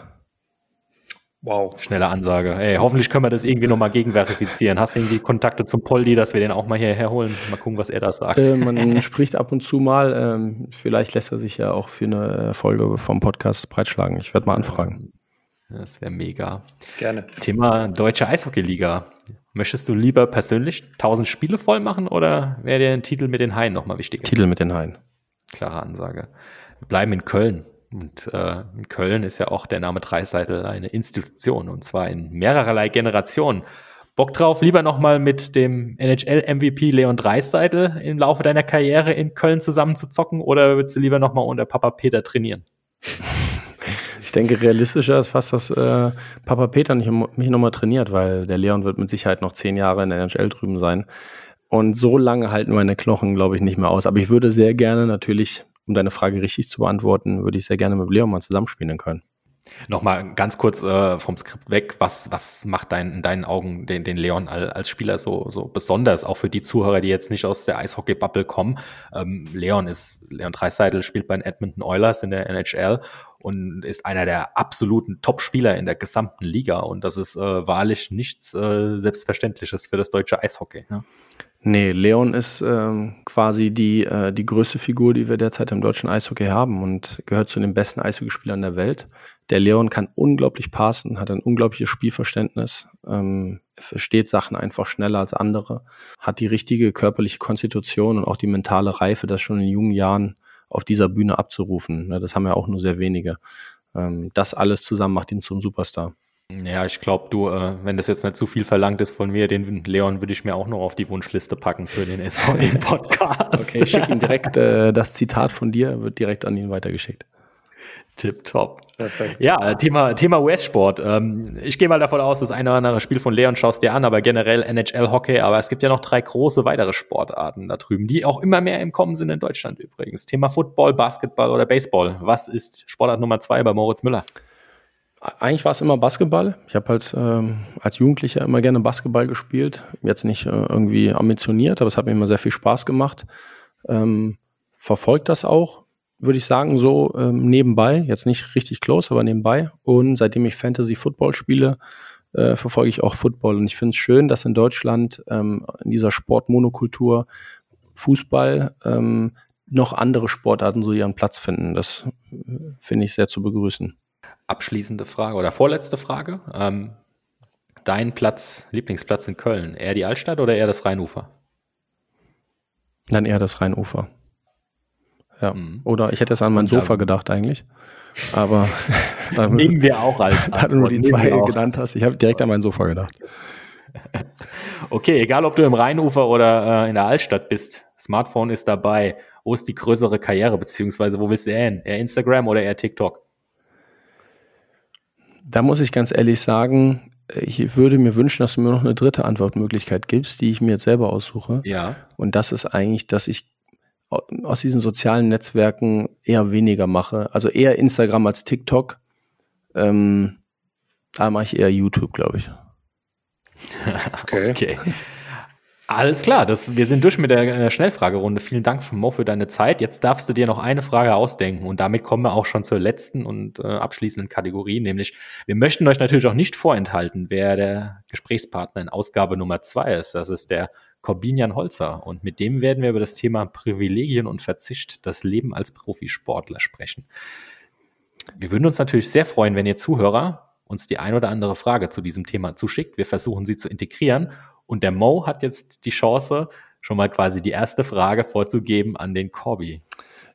Wow. Schnelle Ansage. Ey, hoffentlich können wir das irgendwie nochmal gegenverifizieren. Hast du irgendwie Kontakte zum Poldi, dass wir den auch mal hierher holen? Mal gucken, was er da sagt. Äh, man spricht ab und zu mal. Ähm, vielleicht lässt er sich ja auch für eine Folge vom Podcast breitschlagen. Ich werde mal anfragen. Das wäre mega. Gerne. Thema Deutsche Eishockeyliga. Möchtest du lieber persönlich 1000 Spiele voll machen oder wäre dir ein Titel mit den Haien nochmal wichtiger? Titel mit den Haien. Klare Ansage. Wir bleiben in Köln. Und äh, in Köln ist ja auch der Name Dreiseitel eine Institution und zwar in mehrererlei Generationen. Bock drauf, lieber nochmal mit dem NHL-MVP Leon Dreiseitel im Laufe deiner Karriere in Köln zusammen zu zocken oder würdest du lieber nochmal unter Papa Peter trainieren? Ich denke, realistischer ist fast, dass äh, Papa Peter nicht, mich nochmal trainiert, weil der Leon wird mit Sicherheit noch zehn Jahre in der NHL drüben sein. Und so lange halten meine Knochen, glaube ich, nicht mehr aus. Aber ich würde sehr gerne natürlich, um deine Frage richtig zu beantworten, würde ich sehr gerne mit Leon mal zusammenspielen können. Nochmal ganz kurz äh, vom Skript weg, was, was macht dein, in deinen Augen den, den Leon als Spieler so, so besonders, auch für die Zuhörer, die jetzt nicht aus der Eishockey-Bubble kommen? Ähm, Leon ist, Leon Dreiseitel spielt bei den Edmonton Oilers in der NHL und ist einer der absoluten Top-Spieler in der gesamten Liga und das ist äh, wahrlich nichts äh, Selbstverständliches für das deutsche Eishockey. Ne? Nee, Leon ist ähm, quasi die, äh, die größte Figur, die wir derzeit im deutschen Eishockey haben und gehört zu den besten Eishockeyspielern der Welt. Der Leon kann unglaublich passen, hat ein unglaubliches Spielverständnis, ähm, versteht Sachen einfach schneller als andere, hat die richtige körperliche Konstitution und auch die mentale Reife, das schon in jungen Jahren auf dieser Bühne abzurufen. Das haben ja auch nur sehr wenige. Ähm, das alles zusammen macht ihn zum Superstar. Ja, ich glaube, du, äh, wenn das jetzt nicht zu viel verlangt ist von mir, den Leon würde ich mir auch noch auf die Wunschliste packen für den SVE-Podcast. okay, ich schicke ihm direkt äh, das Zitat von dir, wird direkt an ihn weitergeschickt. Tipptopp. Perfekt. Ja, Thema, Thema US-Sport. Ähm, ich gehe mal davon aus, das eine oder andere Spiel von Leon schaust dir an, aber generell NHL-Hockey. Aber es gibt ja noch drei große weitere Sportarten da drüben, die auch immer mehr im Kommen sind in Deutschland übrigens. Thema Football, Basketball oder Baseball. Was ist Sportart Nummer zwei bei Moritz Müller? Eigentlich war es immer Basketball. Ich habe als, ähm, als Jugendlicher immer gerne Basketball gespielt. Jetzt nicht äh, irgendwie ambitioniert, aber es hat mir immer sehr viel Spaß gemacht. Ähm, verfolgt das auch, würde ich sagen, so ähm, nebenbei. Jetzt nicht richtig close, aber nebenbei. Und seitdem ich Fantasy Football spiele, äh, verfolge ich auch Football. Und ich finde es schön, dass in Deutschland ähm, in dieser Sportmonokultur Fußball ähm, noch andere Sportarten so ihren Platz finden. Das äh, finde ich sehr zu begrüßen abschließende Frage oder vorletzte Frage. Ähm, dein Platz, Lieblingsplatz in Köln, eher die Altstadt oder eher das Rheinufer? Dann eher das Rheinufer. Ja. Mhm. Oder ich hätte es an mein Sofa gedacht eigentlich. Aber nehmen wir auch als Da du nur die zwei genannt hast, ich habe direkt an mein Sofa gedacht. Okay, egal ob du im Rheinufer oder äh, in der Altstadt bist, Smartphone ist dabei. Wo ist die größere Karriere, beziehungsweise wo willst du eher hin? Eher Instagram oder eher TikTok? Da muss ich ganz ehrlich sagen, ich würde mir wünschen, dass du mir noch eine dritte Antwortmöglichkeit gibst, die ich mir jetzt selber aussuche. Ja. Und das ist eigentlich, dass ich aus diesen sozialen Netzwerken eher weniger mache. Also eher Instagram als TikTok. Ähm, da mache ich eher YouTube, glaube ich. okay. okay. Alles klar, das, wir sind durch mit der äh, Schnellfragerunde. Vielen Dank, Mo, für deine Zeit. Jetzt darfst du dir noch eine Frage ausdenken und damit kommen wir auch schon zur letzten und äh, abschließenden Kategorie, nämlich wir möchten euch natürlich auch nicht vorenthalten, wer der Gesprächspartner in Ausgabe Nummer zwei ist. Das ist der Corbinian Holzer und mit dem werden wir über das Thema Privilegien und Verzicht, das Leben als Profisportler sprechen. Wir würden uns natürlich sehr freuen, wenn ihr Zuhörer uns die ein oder andere Frage zu diesem Thema zuschickt. Wir versuchen sie zu integrieren und der Mo hat jetzt die Chance, schon mal quasi die erste Frage vorzugeben an den Corby.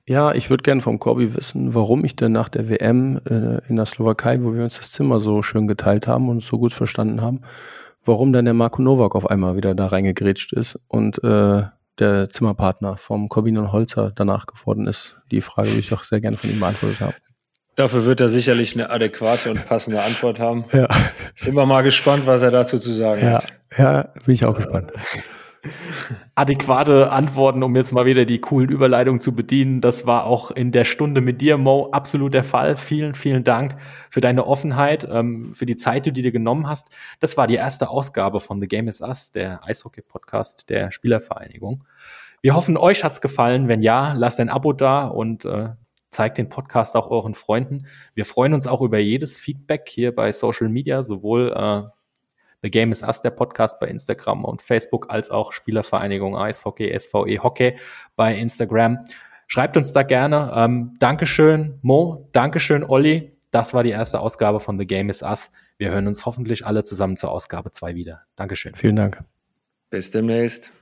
Ja, ich würde gerne vom Corby wissen, warum ich denn nach der WM äh, in der Slowakei, wo wir uns das Zimmer so schön geteilt haben und so gut verstanden haben, warum dann der Marco Nowak auf einmal wieder da reingegrätscht ist und äh, der Zimmerpartner vom Corbin und Holzer danach geworden ist. Die Frage würde ich auch sehr gerne von ihm beantwortet haben. Dafür wird er sicherlich eine adäquate und passende Antwort haben. Ja. Sind wir mal gespannt, was er dazu zu sagen ja. hat. Ja, bin ich auch gespannt. Adäquate Antworten, um jetzt mal wieder die coolen Überleitungen zu bedienen. Das war auch in der Stunde mit dir, Mo, absolut der Fall. Vielen, vielen Dank für deine Offenheit, ähm, für die Zeit, die du dir genommen hast. Das war die erste Ausgabe von The Game is Us, der Eishockey-Podcast der Spielervereinigung. Wir hoffen, euch hat's gefallen. Wenn ja, lasst ein Abo da und äh, zeigt den Podcast auch euren Freunden. Wir freuen uns auch über jedes Feedback hier bei Social Media, sowohl äh, The Game is Us, der Podcast bei Instagram und Facebook, als auch Spielervereinigung Eishockey, SVE Hockey bei Instagram. Schreibt uns da gerne. Ähm, Dankeschön, Mo. Dankeschön, Olli. Das war die erste Ausgabe von The Game is Us. Wir hören uns hoffentlich alle zusammen zur Ausgabe 2 wieder. Dankeschön. Vielen Dank. Bis demnächst.